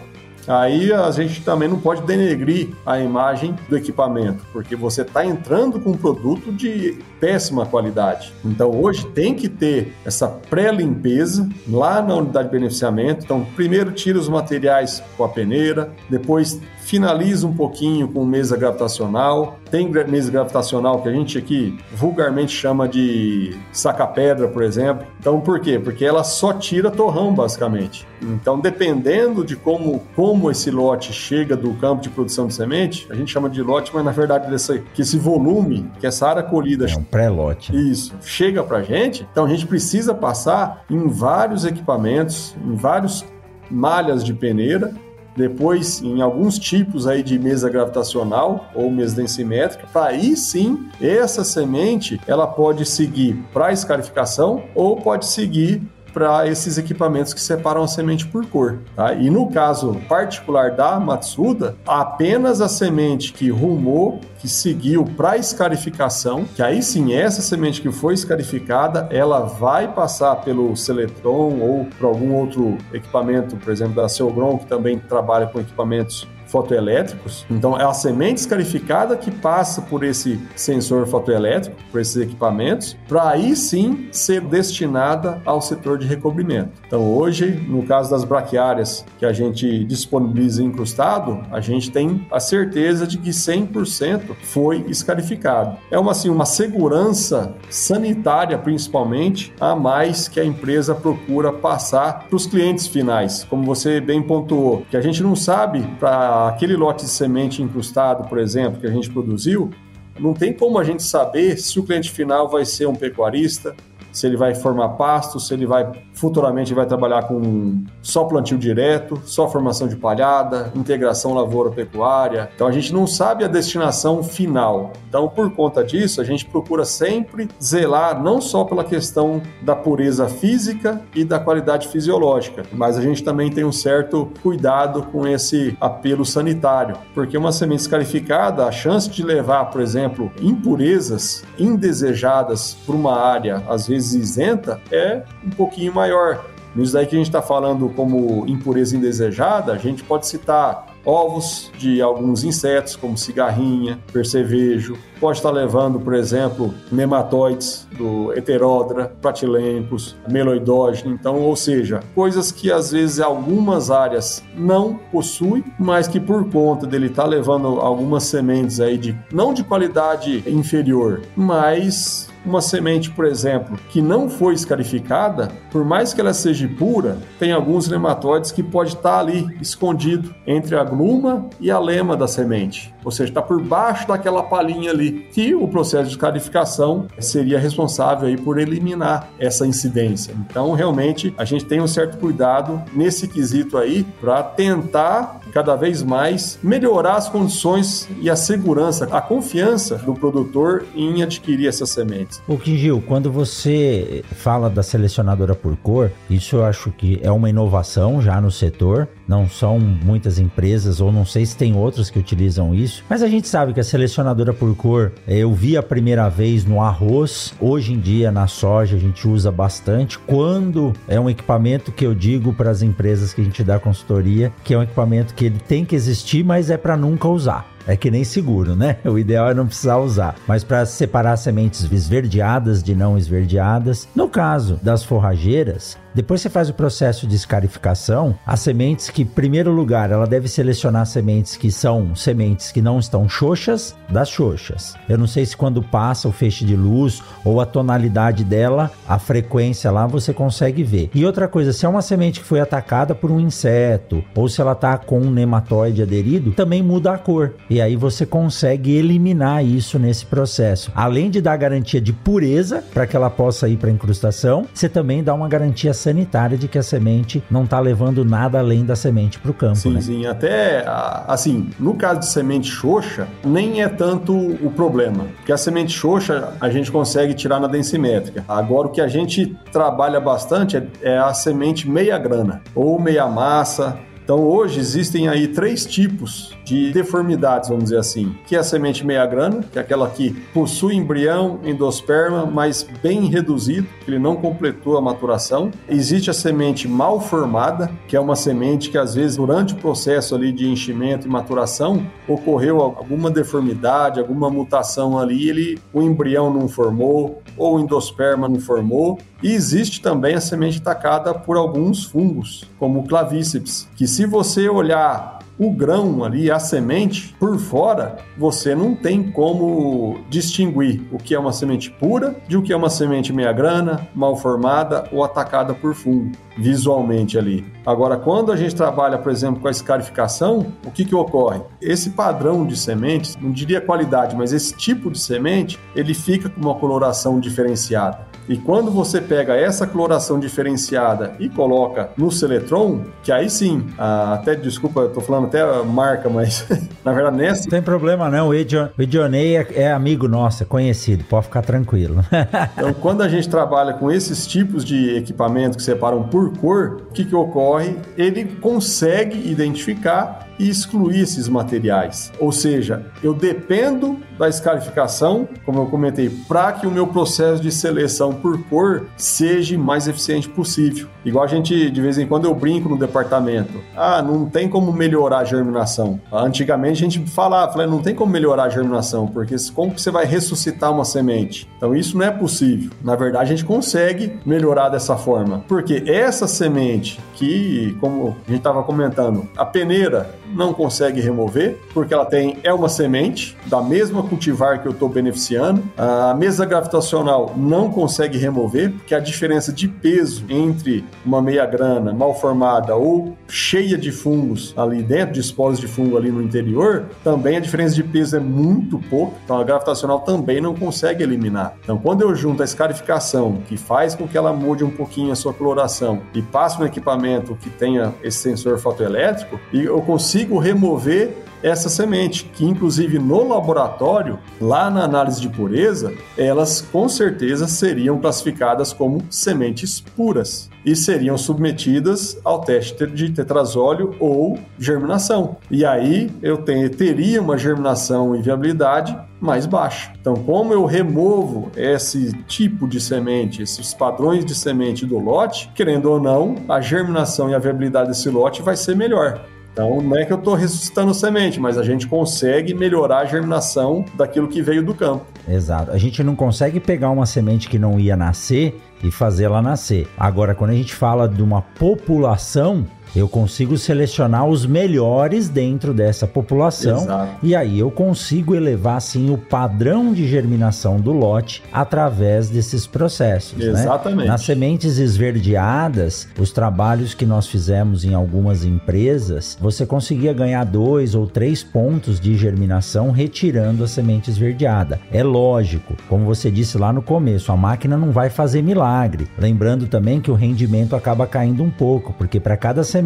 Aí a gente também não pode denegrir a imagem do equipamento, porque você está entrando com um produto de péssima qualidade. Então hoje tem que ter essa pré-limpeza lá na unidade de beneficiamento. Então, primeiro tira os materiais com a peneira, depois finaliza um pouquinho com mesa gravitacional. Tem mesa gravitacional que a gente aqui vulgarmente chama de saca-pedra, por exemplo. Então, por quê? Porque ela só tira torrão, basicamente. Então, dependendo de como, como esse lote chega do campo de produção de semente, a gente chama de lote, mas na verdade desse, que esse volume, que essa área colhida... É um pré-lote. Isso. Chega pra gente, então a gente precisa passar em vários equipamentos, em vários malhas de peneira depois em alguns tipos aí de mesa gravitacional ou mesa densimétrica, para aí sim essa semente ela pode seguir para escarificação ou pode seguir para esses equipamentos que separam a semente por cor. Tá? E no caso particular da Matsuda, apenas a semente que rumou, que seguiu para escarificação, que aí sim essa semente que foi escarificada, ela vai passar pelo Seletron ou por algum outro equipamento, por exemplo da Celgron, que também trabalha com equipamentos fotoelétricos. Então, é a semente escarificada que passa por esse sensor fotoelétrico, por esses equipamentos, para aí sim ser destinada ao setor de recobrimento. Então, hoje, no caso das braquiárias que a gente disponibiliza incrustado, a gente tem a certeza de que 100% foi escarificado. É uma, assim, uma segurança sanitária, principalmente, a mais que a empresa procura passar para os clientes finais. Como você bem pontuou, que a gente não sabe para aquele lote de semente incrustado, por exemplo, que a gente produziu, não tem como a gente saber se o cliente final vai ser um pecuarista, se ele vai formar pasto, se ele vai futuramente vai trabalhar com só plantio direto, só formação de palhada, integração lavoura-pecuária. Então a gente não sabe a destinação final. Então, por conta disso, a gente procura sempre zelar não só pela questão da pureza física e da qualidade fisiológica, mas a gente também tem um certo cuidado com esse apelo sanitário, porque uma semente escarificada, a chance de levar, por exemplo, impurezas indesejadas para uma área, às vezes isenta, é um pouquinho maior. Nisso daí que a gente está falando como impureza indesejada, a gente pode citar ovos de alguns insetos, como cigarrinha, percevejo. Pode estar levando, por exemplo, nematóides do heteródra, pratilênicos, meloidógeno. Então, ou seja, coisas que às vezes algumas áreas não possuem, mas que por conta dele estar levando algumas sementes aí de não de qualidade inferior, mas uma semente, por exemplo, que não foi escarificada, por mais que ela seja pura, tem alguns nematóides que pode estar ali escondido entre a gluma e a lema da semente. Ou seja, está por baixo daquela palhinha ali, que o processo de escarificação seria responsável aí por eliminar essa incidência. Então, realmente, a gente tem um certo cuidado nesse quesito aí para tentar cada vez mais melhorar as condições e a segurança, a confiança do produtor em adquirir essas sementes. O Gil, quando você fala da selecionadora por cor, isso eu acho que é uma inovação já no setor. Não são muitas empresas, ou não sei se tem outras que utilizam isso, mas a gente sabe que a selecionadora por cor eu vi a primeira vez no arroz, hoje em dia na soja a gente usa bastante. Quando é um equipamento que eu digo para as empresas que a gente dá consultoria, que é um equipamento que ele tem que existir, mas é para nunca usar. É que nem seguro, né? [LAUGHS] O ideal é não precisar usar. Mas para separar sementes esverdeadas de não esverdeadas, no caso das forrageiras, depois você faz o processo de escarificação, as sementes que, em primeiro lugar, ela deve selecionar sementes que são sementes que não estão xoxas das xoxas. Eu não sei se quando passa o feixe de luz ou a tonalidade dela, a frequência lá você consegue ver. E outra coisa, se é uma semente que foi atacada por um inseto ou se ela tá com um nematóide aderido, também muda a cor. E aí você consegue eliminar isso nesse processo. Além de dar garantia de pureza para que ela possa ir para incrustação, você também dá uma garantia sanitária de que a semente não está levando nada além da semente para o campo. Sim, né? sim. Até assim, no caso de semente xoxa, nem é tanto o problema, porque a semente xoxa a gente consegue tirar na densimétrica. Agora o que a gente trabalha bastante é, é a semente meia grana ou meia massa. Então hoje existem aí três tipos de deformidades, vamos dizer assim, que é a semente meia grana, que é aquela que possui embrião, endosperma, mas bem reduzido, ele não completou a maturação. Existe a semente mal formada, que é uma semente que às vezes durante o processo ali de enchimento e maturação ocorreu alguma deformidade, alguma mutação ali, ele o embrião não formou ou o endosperma não formou. E existe também a semente atacada por alguns fungos, como o clavíceps, que se você olhar o grão ali, a semente, por fora, você não tem como distinguir o que é uma semente pura de o que é uma semente meia grana, mal formada ou atacada por fungo, visualmente ali. Agora, quando a gente trabalha, por exemplo, com a escarificação, o que, que ocorre? Esse padrão de sementes, não diria qualidade, mas esse tipo de semente, ele fica com uma coloração diferenciada. E quando você pega essa coloração diferenciada e coloca no Seletron, que aí sim, até desculpa, eu tô falando até marca, mas [LAUGHS] na verdade nessa. Não tem problema não, o Edionei é, é amigo nosso, é conhecido, pode ficar tranquilo. [LAUGHS] então, quando a gente trabalha com esses tipos de equipamento que separam por cor, o que, que ocorre? Ele consegue identificar e excluir esses materiais. Ou seja, eu dependo da escarificação, como eu comentei, para que o meu processo de seleção por cor seja mais eficiente possível. Igual a gente, de vez em quando, eu brinco no departamento. Ah, não tem como melhorar a germinação. Antigamente a gente falava, falava, não tem como melhorar a germinação, porque como você vai ressuscitar uma semente? Então isso não é possível. Na verdade, a gente consegue melhorar dessa forma. Porque essa semente que, como a gente estava comentando, a peneira não consegue remover, porque ela tem é uma semente da mesma cultivar que eu estou beneficiando. A mesa gravitacional não consegue remover, porque a diferença de peso entre uma meia grana mal formada ou cheia de fungos ali dentro, de esporos de fungo ali no interior, também a diferença de peso é muito pouco, então a gravitacional também não consegue eliminar. Então, quando eu junto a escarificação, que faz com que ela mude um pouquinho a sua coloração, e passo no equipamento que tenha esse sensor fotoelétrico, e eu consigo consigo remover essa semente, que inclusive no laboratório, lá na análise de pureza, elas com certeza seriam classificadas como sementes puras e seriam submetidas ao teste de tetrazóleo ou germinação. E aí eu tenho, teria uma germinação e viabilidade mais baixa. Então, como eu removo esse tipo de semente, esses padrões de semente do lote, querendo ou não, a germinação e a viabilidade desse lote vai ser melhor. Então, não é que eu estou ressuscitando semente, mas a gente consegue melhorar a germinação daquilo que veio do campo. Exato. A gente não consegue pegar uma semente que não ia nascer e fazê-la nascer. Agora, quando a gente fala de uma população, Eu consigo selecionar os melhores dentro dessa população Exato. e aí eu consigo elevar assim o padrão de germinação do lote através desses processos. Né? Exatamente. Né? Nas sementes esverdeadas, os trabalhos que nós fizemos em algumas empresas, você conseguia ganhar dois ou três pontos de germinação retirando a semente esverdeada. É lógico, como você disse lá no começo, a máquina não vai fazer milagre. Lembrando também que o rendimento acaba caindo um pouco, porque para cada semente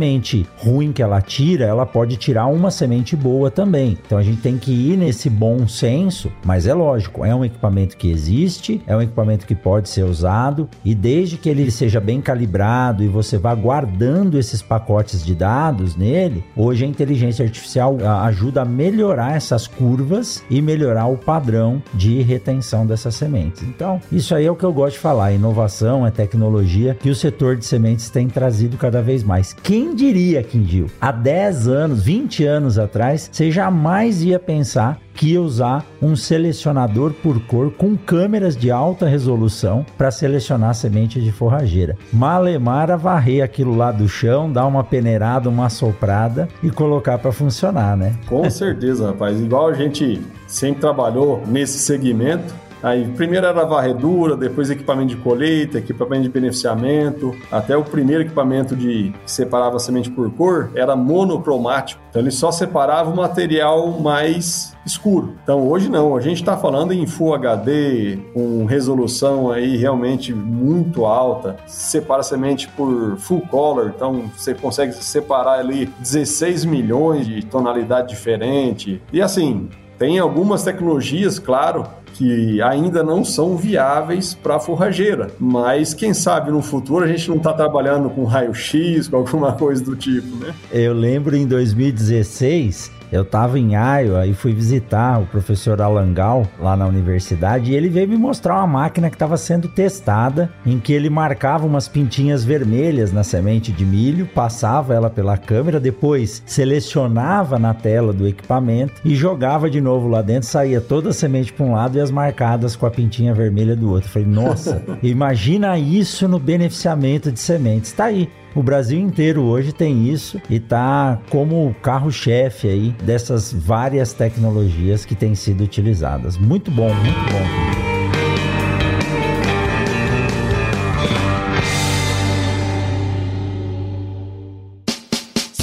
ruim que ela tira, ela pode tirar uma semente boa também. Então a gente tem que ir nesse bom senso, mas é lógico, é um equipamento que existe, é um equipamento que pode ser usado e desde que ele seja bem calibrado e você vá guardando esses pacotes de dados nele, hoje a inteligência artificial ajuda a melhorar essas curvas e melhorar o padrão de retenção dessas sementes. Então, isso aí é o que eu gosto de falar, inovação, é tecnologia que o setor de sementes tem trazido cada vez mais. Quem diria, Kindil, há 10 anos, 20 anos atrás, você jamais ia pensar que ia usar um selecionador por cor com câmeras de alta resolução para selecionar semente de forrageira. Malemar a varrer aquilo lá do chão, dar uma peneirada, uma soprada e colocar para funcionar, né? Com certeza, rapaz. Igual a gente sempre trabalhou nesse segmento, Aí, primeiro era varredura, depois equipamento de colheita, equipamento de beneficiamento, até o primeiro equipamento de que separava a semente por cor era monocromático. Então ele só separava o material mais escuro. Então hoje não, a gente está falando em Full HD, com resolução aí realmente muito alta, separa a semente por full color, então você consegue separar ali 16 milhões de tonalidade diferente. E assim, tem algumas tecnologias, claro, que ainda não são viáveis para a forrageira, mas quem sabe no futuro a gente não está trabalhando com raio-x, com alguma coisa do tipo, né? Eu lembro em 2016 eu estava em Iowa e fui visitar o professor Alangal lá na universidade e ele veio me mostrar uma máquina que estava sendo testada, em que ele marcava umas pintinhas vermelhas na semente de milho, passava ela pela câmera, depois selecionava na tela do equipamento e jogava de novo lá dentro, saía toda a semente para um lado e as marcadas com a pintinha vermelha do outro. Eu falei, nossa, [LAUGHS] imagina isso no beneficiamento de sementes. Está aí. O Brasil inteiro hoje tem isso e tá como carro-chefe aí dessas várias tecnologias que têm sido utilizadas. Muito bom, muito bom.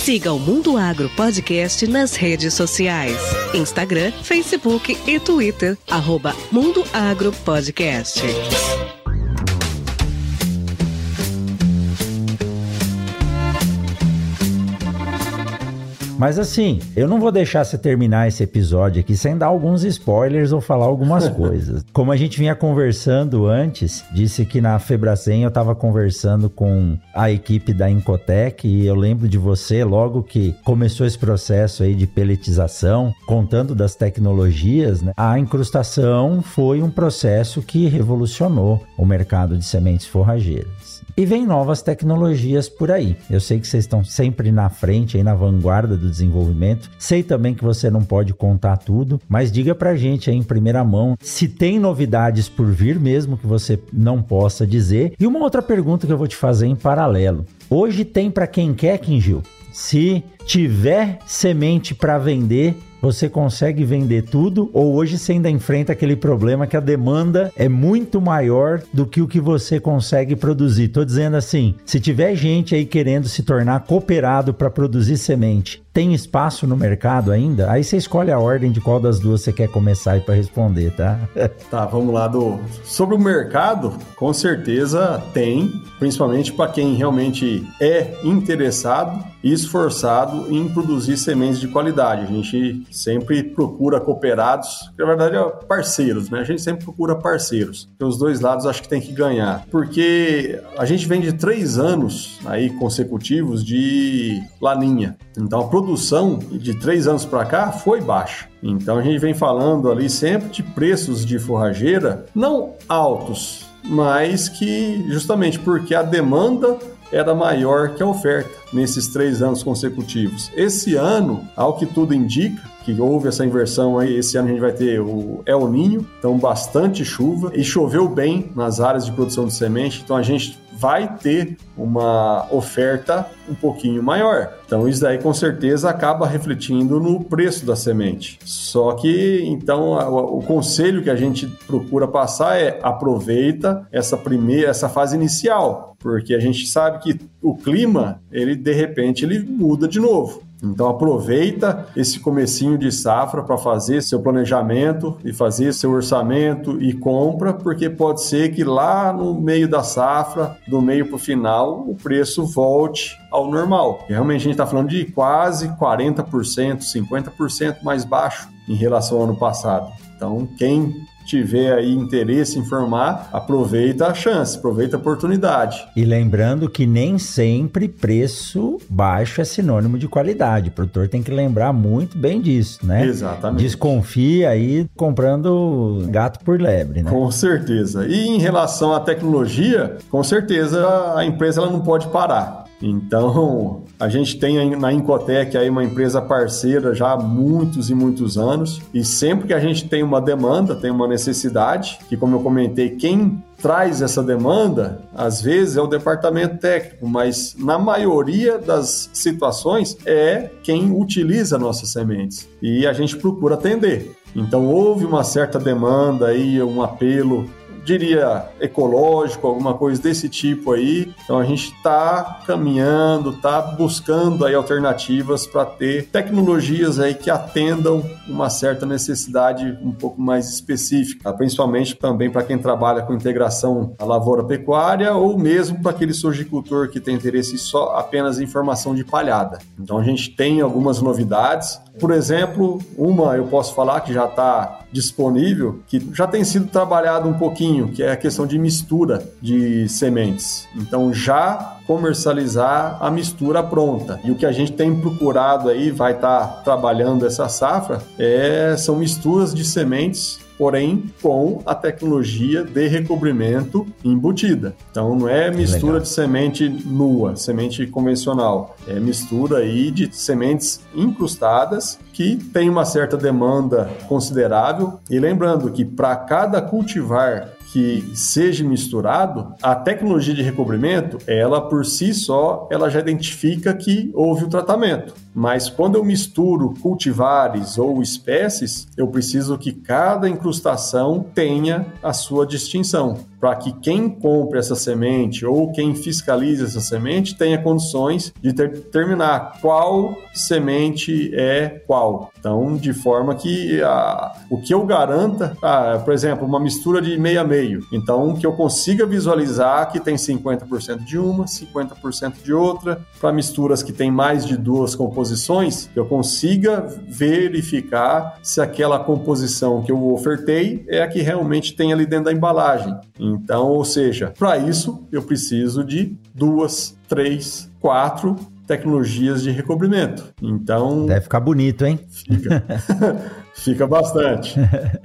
Siga o Mundo Agro Podcast nas redes sociais: Instagram, Facebook e Twitter. Arroba Mundo Agro Podcast. Mas assim, eu não vou deixar você terminar esse episódio aqui sem dar alguns spoilers ou falar algumas [LAUGHS] coisas. Como a gente vinha conversando antes, disse que na Febracem eu estava conversando com a equipe da Incotec e eu lembro de você logo que começou esse processo aí de peletização, contando das tecnologias, né? A incrustação foi um processo que revolucionou o mercado de sementes forrageiras. E vem novas tecnologias por aí. Eu sei que vocês estão sempre na frente, aí na vanguarda do desenvolvimento. Sei também que você não pode contar tudo, mas diga pra gente aí em primeira mão se tem novidades por vir, mesmo que você não possa dizer. E uma outra pergunta que eu vou te fazer em paralelo. Hoje tem para quem quer, Kingil? Se tiver semente para vender, você consegue vender tudo ou hoje você ainda enfrenta aquele problema que a demanda é muito maior do que o que você consegue produzir? Tô dizendo assim, se tiver gente aí querendo se tornar cooperado para produzir semente tem espaço no mercado ainda? Aí você escolhe a ordem de qual das duas você quer começar aí para responder, tá? [LAUGHS] tá, vamos lá do sobre o mercado, com certeza tem, principalmente para quem realmente é interessado e esforçado em produzir sementes de qualidade. A gente sempre procura cooperados, que na verdade é parceiros, né? A gente sempre procura parceiros. E os dois lados acho que tem que ganhar, porque a gente vem de três anos aí consecutivos de laninha. Então a produção de três anos para cá foi baixa. Então a gente vem falando ali sempre de preços de forrageira não altos, mas que justamente porque a demanda era maior que a oferta nesses três anos consecutivos. Esse ano, ao que tudo indica, que houve essa inversão aí. Esse ano a gente vai ter o El Ninho, então bastante chuva e choveu bem nas áreas de produção de semente. Então a gente vai ter uma oferta um pouquinho maior. Então isso daí com certeza acaba refletindo no preço da semente. Só que então o, conselho que a gente procura passar é aproveita essa primeira essa fase inicial, porque a gente sabe que o clima, ele de repente ele muda de novo. Então aproveita esse comecinho de safra para fazer seu planejamento e fazer seu orçamento e compra, porque pode ser que lá no meio da safra, do meio para o final, o preço volte ao normal. Realmente a gente está falando de quase 40%, 50% mais baixo em relação ao ano passado. Então, quem tiver aí interesse em formar, aproveita a chance, aproveita a oportunidade. E lembrando que nem sempre preço baixo é sinônimo de qualidade. O produtor tem que lembrar muito bem disso, né? Exatamente. Desconfia aí comprando gato por lebre, né? Com certeza. E em relação à tecnologia, com certeza a empresa ela não pode parar. Então, a gente tem na Incotec aí uma empresa parceira já há muitos e muitos anos, e sempre que a gente tem uma demanda, tem uma necessidade, que como eu comentei, quem traz essa demanda, às vezes é o departamento técnico, mas na maioria das situações é quem utiliza nossas sementes. E a gente procura atender. Então houve uma certa demanda aí, um apelo diria, ecológico, alguma coisa desse tipo aí. Então a gente está caminhando, está buscando aí alternativas para ter tecnologias aí que atendam uma certa necessidade um pouco mais específica, principalmente também para quem trabalha com integração à lavoura pecuária ou mesmo para aquele sojicultor que tem interesse só apenas em formação de palhada. Então a gente tem algumas novidades. Por exemplo, uma eu posso falar que já está disponível, que já tem sido trabalhado um pouquinho, que é a questão de mistura de sementes. Então, já comercializar a mistura pronta. E o que a gente tem procurado aí, vai estar tá trabalhando essa safra, é, são misturas de sementes porém com a tecnologia de recobrimento embutida. Então não é mistura Legal. de semente nua, semente convencional, é mistura aí de sementes incrustadas que tem uma certa demanda considerável. E lembrando que para cada cultivar que seja misturado, a tecnologia de recobrimento, ela por si só, ela já identifica que houve o tratamento. Mas quando eu misturo cultivares ou espécies, eu preciso que cada incrustação tenha a sua distinção, para que quem compre essa semente ou quem fiscalize essa semente tenha condições de determinar qual semente é qual. Então, de forma que a, o que eu garanta, ah, por exemplo, uma mistura de meio a meio, então que eu consiga visualizar que tem 50% de uma, 50% de outra, para misturas que tem mais de duas composições, eu consiga verificar se aquela composição que eu ofertei é a que realmente tem ali dentro da embalagem. Então, ou seja, para isso eu preciso de duas, três, quatro tecnologias de recobrimento. Então. Deve ficar bonito, hein? Fica. [LAUGHS] fica bastante.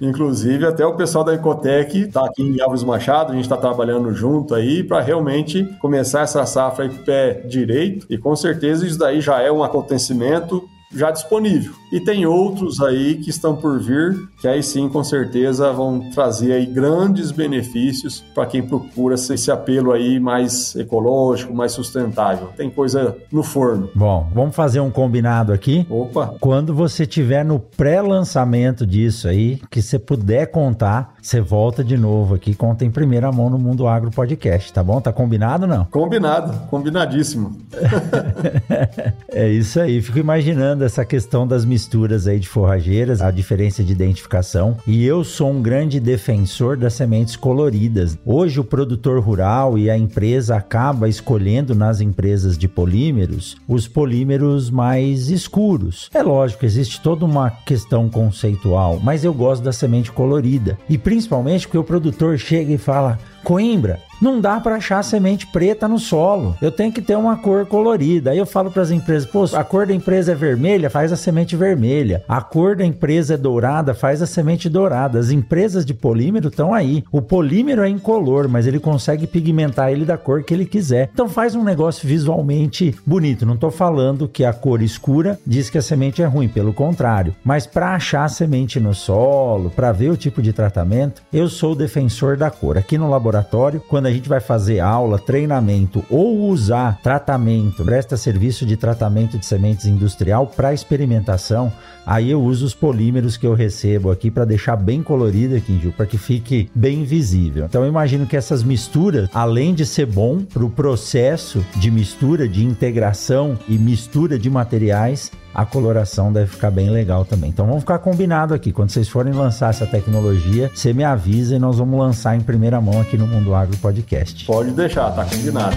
Inclusive, até o pessoal da Ecotec está aqui em Alves Machado, a gente está trabalhando junto aí para realmente começar essa safra aí pé direito. E com certeza isso daí já é um acontecimento já disponível. E tem outros aí que estão por vir, que aí sim, com certeza, vão trazer aí grandes benefícios para quem procura esse apelo aí mais ecológico, mais sustentável. Tem coisa no forno. Bom, vamos fazer um combinado aqui. Opa! Quando você tiver no pré-lançamento disso aí, que você puder contar, você volta de novo aqui, conta em primeira mão no Mundo Agro Podcast, tá bom? Tá combinado não? Combinado, combinadíssimo. [LAUGHS] é isso aí, fico imaginando essa questão das misturas aí de forrageiras, a diferença de identificação. E eu sou um grande defensor das sementes coloridas. Hoje o produtor rural e a empresa acaba escolhendo nas empresas de polímeros os polímeros mais escuros. É lógico, existe toda uma questão conceitual, mas eu gosto da semente colorida. E principalmente porque o produtor chega e fala: Coimbra, não dá para achar semente preta no solo. Eu tenho que ter uma cor colorida. Aí eu falo para as empresas: pô, a cor da empresa é vermelha, faz a semente vermelha. A cor da empresa é dourada, faz a semente dourada. As empresas de polímero estão aí. O polímero é incolor, mas ele consegue pigmentar ele da cor que ele quiser. Então faz um negócio visualmente bonito. Não estou falando que a cor escura diz que a semente é ruim, pelo contrário. Mas para achar a semente no solo, para ver o tipo de tratamento, eu sou defensor da cor. Aqui no laboratório. Quando a gente vai fazer aula, treinamento ou usar tratamento, presta serviço de tratamento de sementes industrial para experimentação, aí eu uso os polímeros que eu recebo aqui para deixar bem colorido aqui, Gil, para que fique bem visível. Então eu imagino que essas misturas, além de ser bom para o processo de mistura, de integração e mistura de materiais, a coloração deve ficar bem legal também. Então vamos ficar combinado aqui. Quando vocês forem lançar essa tecnologia, você me avisa e nós vamos lançar em primeira mão aqui no Mundo Agro Podcast. Pode deixar, tá combinado.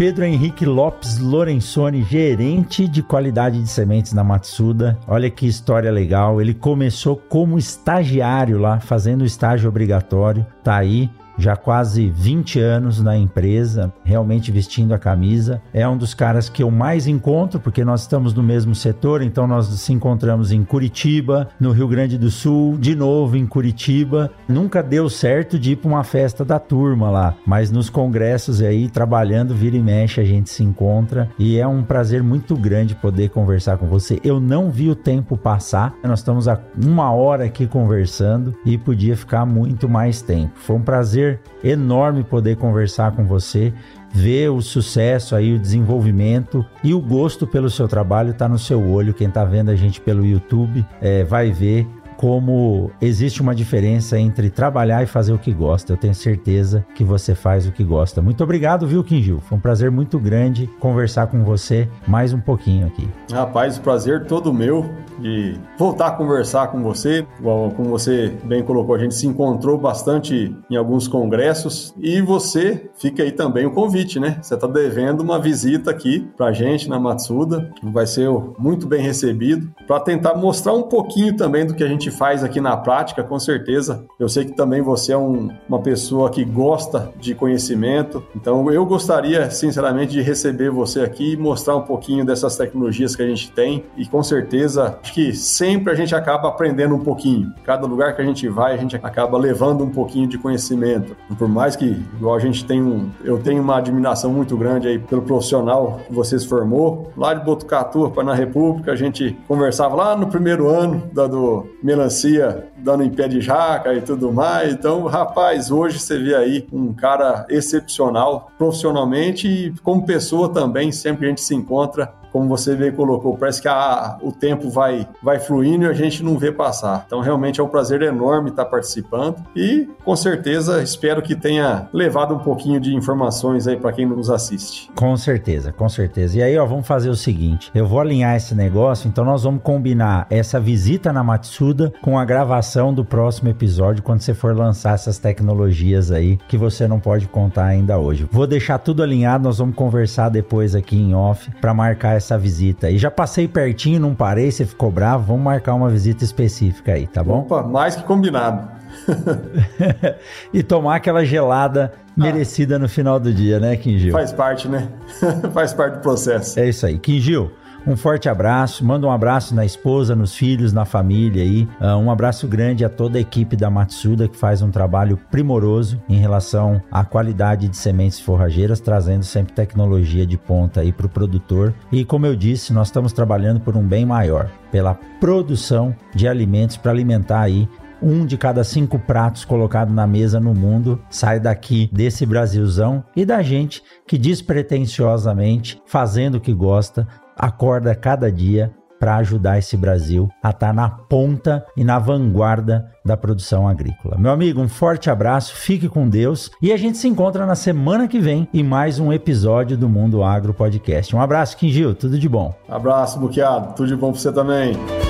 Pedro Henrique Lopes Lorenzoni, gerente de qualidade de sementes na Matsuda. Olha que história legal. Ele começou como estagiário lá, fazendo estágio obrigatório. Tá aí já quase 20 anos na empresa, realmente vestindo a camisa. É um dos caras que eu mais encontro, porque nós estamos no mesmo setor, então nós se encontramos em Curitiba, no Rio Grande do Sul, de novo em Curitiba. Nunca deu certo de ir para uma festa da turma lá, mas nos congressos aí, trabalhando, vira e mexe, a gente se encontra e é um prazer muito grande poder conversar com você. Eu não vi o tempo passar, nós estamos há uma hora aqui conversando e podia ficar muito mais tempo. Foi um prazer enorme poder conversar com você, ver o sucesso aí, o desenvolvimento e o gosto pelo seu trabalho está no seu olho. Quem está vendo a gente pelo YouTube é, vai ver como existe uma diferença entre trabalhar e fazer o que gosta. Eu tenho certeza que você faz o que gosta. Muito obrigado, viu, Kinjil? Foi um prazer muito grande conversar com você mais um pouquinho aqui. Rapaz, o prazer todo meu de voltar a conversar com você. Como você bem colocou, a gente se encontrou bastante em alguns congressos e você fica aí também o convite, né? Você está devendo uma visita aqui pra gente na Matsuda. Vai ser muito bem recebido para tentar mostrar um pouquinho também do que a gente gente faz aqui na prática, com certeza. Eu sei que também você é um, uma pessoa que gosta de conhecimento, então eu gostaria, sinceramente, de receber você aqui e mostrar um pouquinho dessas tecnologias que a gente tem e com certeza acho que sempre a gente acaba aprendendo um pouquinho. Cada lugar que a gente vai, a gente acaba levando um pouquinho de conhecimento. Por mais que, igual a gente tem um, eu tenho uma admiração muito grande aí pelo profissional que você se formou, lá de Botucatu, na República, a gente conversava lá no primeiro ano da, do melancia dando em pé de jaca e tudo mais. Então, rapaz, hoje você vê aí um cara excepcional profissionalmente e como pessoa também, sempre que a gente se encontra, como você bem colocou, parece que a, o tempo vai, vai fluindo e a gente não vê passar. Então, realmente é um prazer enorme estar participando e, com certeza, espero que tenha levado um pouquinho de informações aí para quem nos assiste. Com certeza, com certeza. E aí, ó, vamos fazer o seguinte: eu vou alinhar esse negócio, então nós vamos combinar essa visita na Matsuda com a gravação do próximo episódio quando você for lançar essas tecnologias aí que você não pode contar ainda hoje. Vou deixar tudo alinhado, nós vamos conversar depois aqui em off para marcar essa visita. E já passei pertinho, não parei, você ficou bravo. Vamos marcar uma visita específica aí, tá bom? Opa, mais que combinado. [LAUGHS] e tomar aquela gelada ah. merecida no final do dia, né, Quingil? Faz parte, né? [LAUGHS] Faz parte do processo. É isso aí. Quingil, um forte abraço, manda um abraço na esposa, nos filhos, na família aí. Uh, um abraço grande a toda a equipe da Matsuda que faz um trabalho primoroso em relação à qualidade de sementes forrageiras, trazendo sempre tecnologia de ponta aí para o produtor. E como eu disse, nós estamos trabalhando por um bem maior, pela produção de alimentos para alimentar aí um de cada cinco pratos colocado na mesa no mundo sai daqui desse Brasilzão e da gente que despretensiosamente, fazendo o que gosta, acorda cada dia para ajudar esse Brasil a estar tá na ponta e na vanguarda da produção agrícola. Meu amigo, um forte abraço, fique com Deus e a gente se encontra na semana que vem em mais um episódio do Mundo Agro Podcast. Um abraço, Quingil, tudo de bom. Abraço, Buqueado, tudo de bom para você também.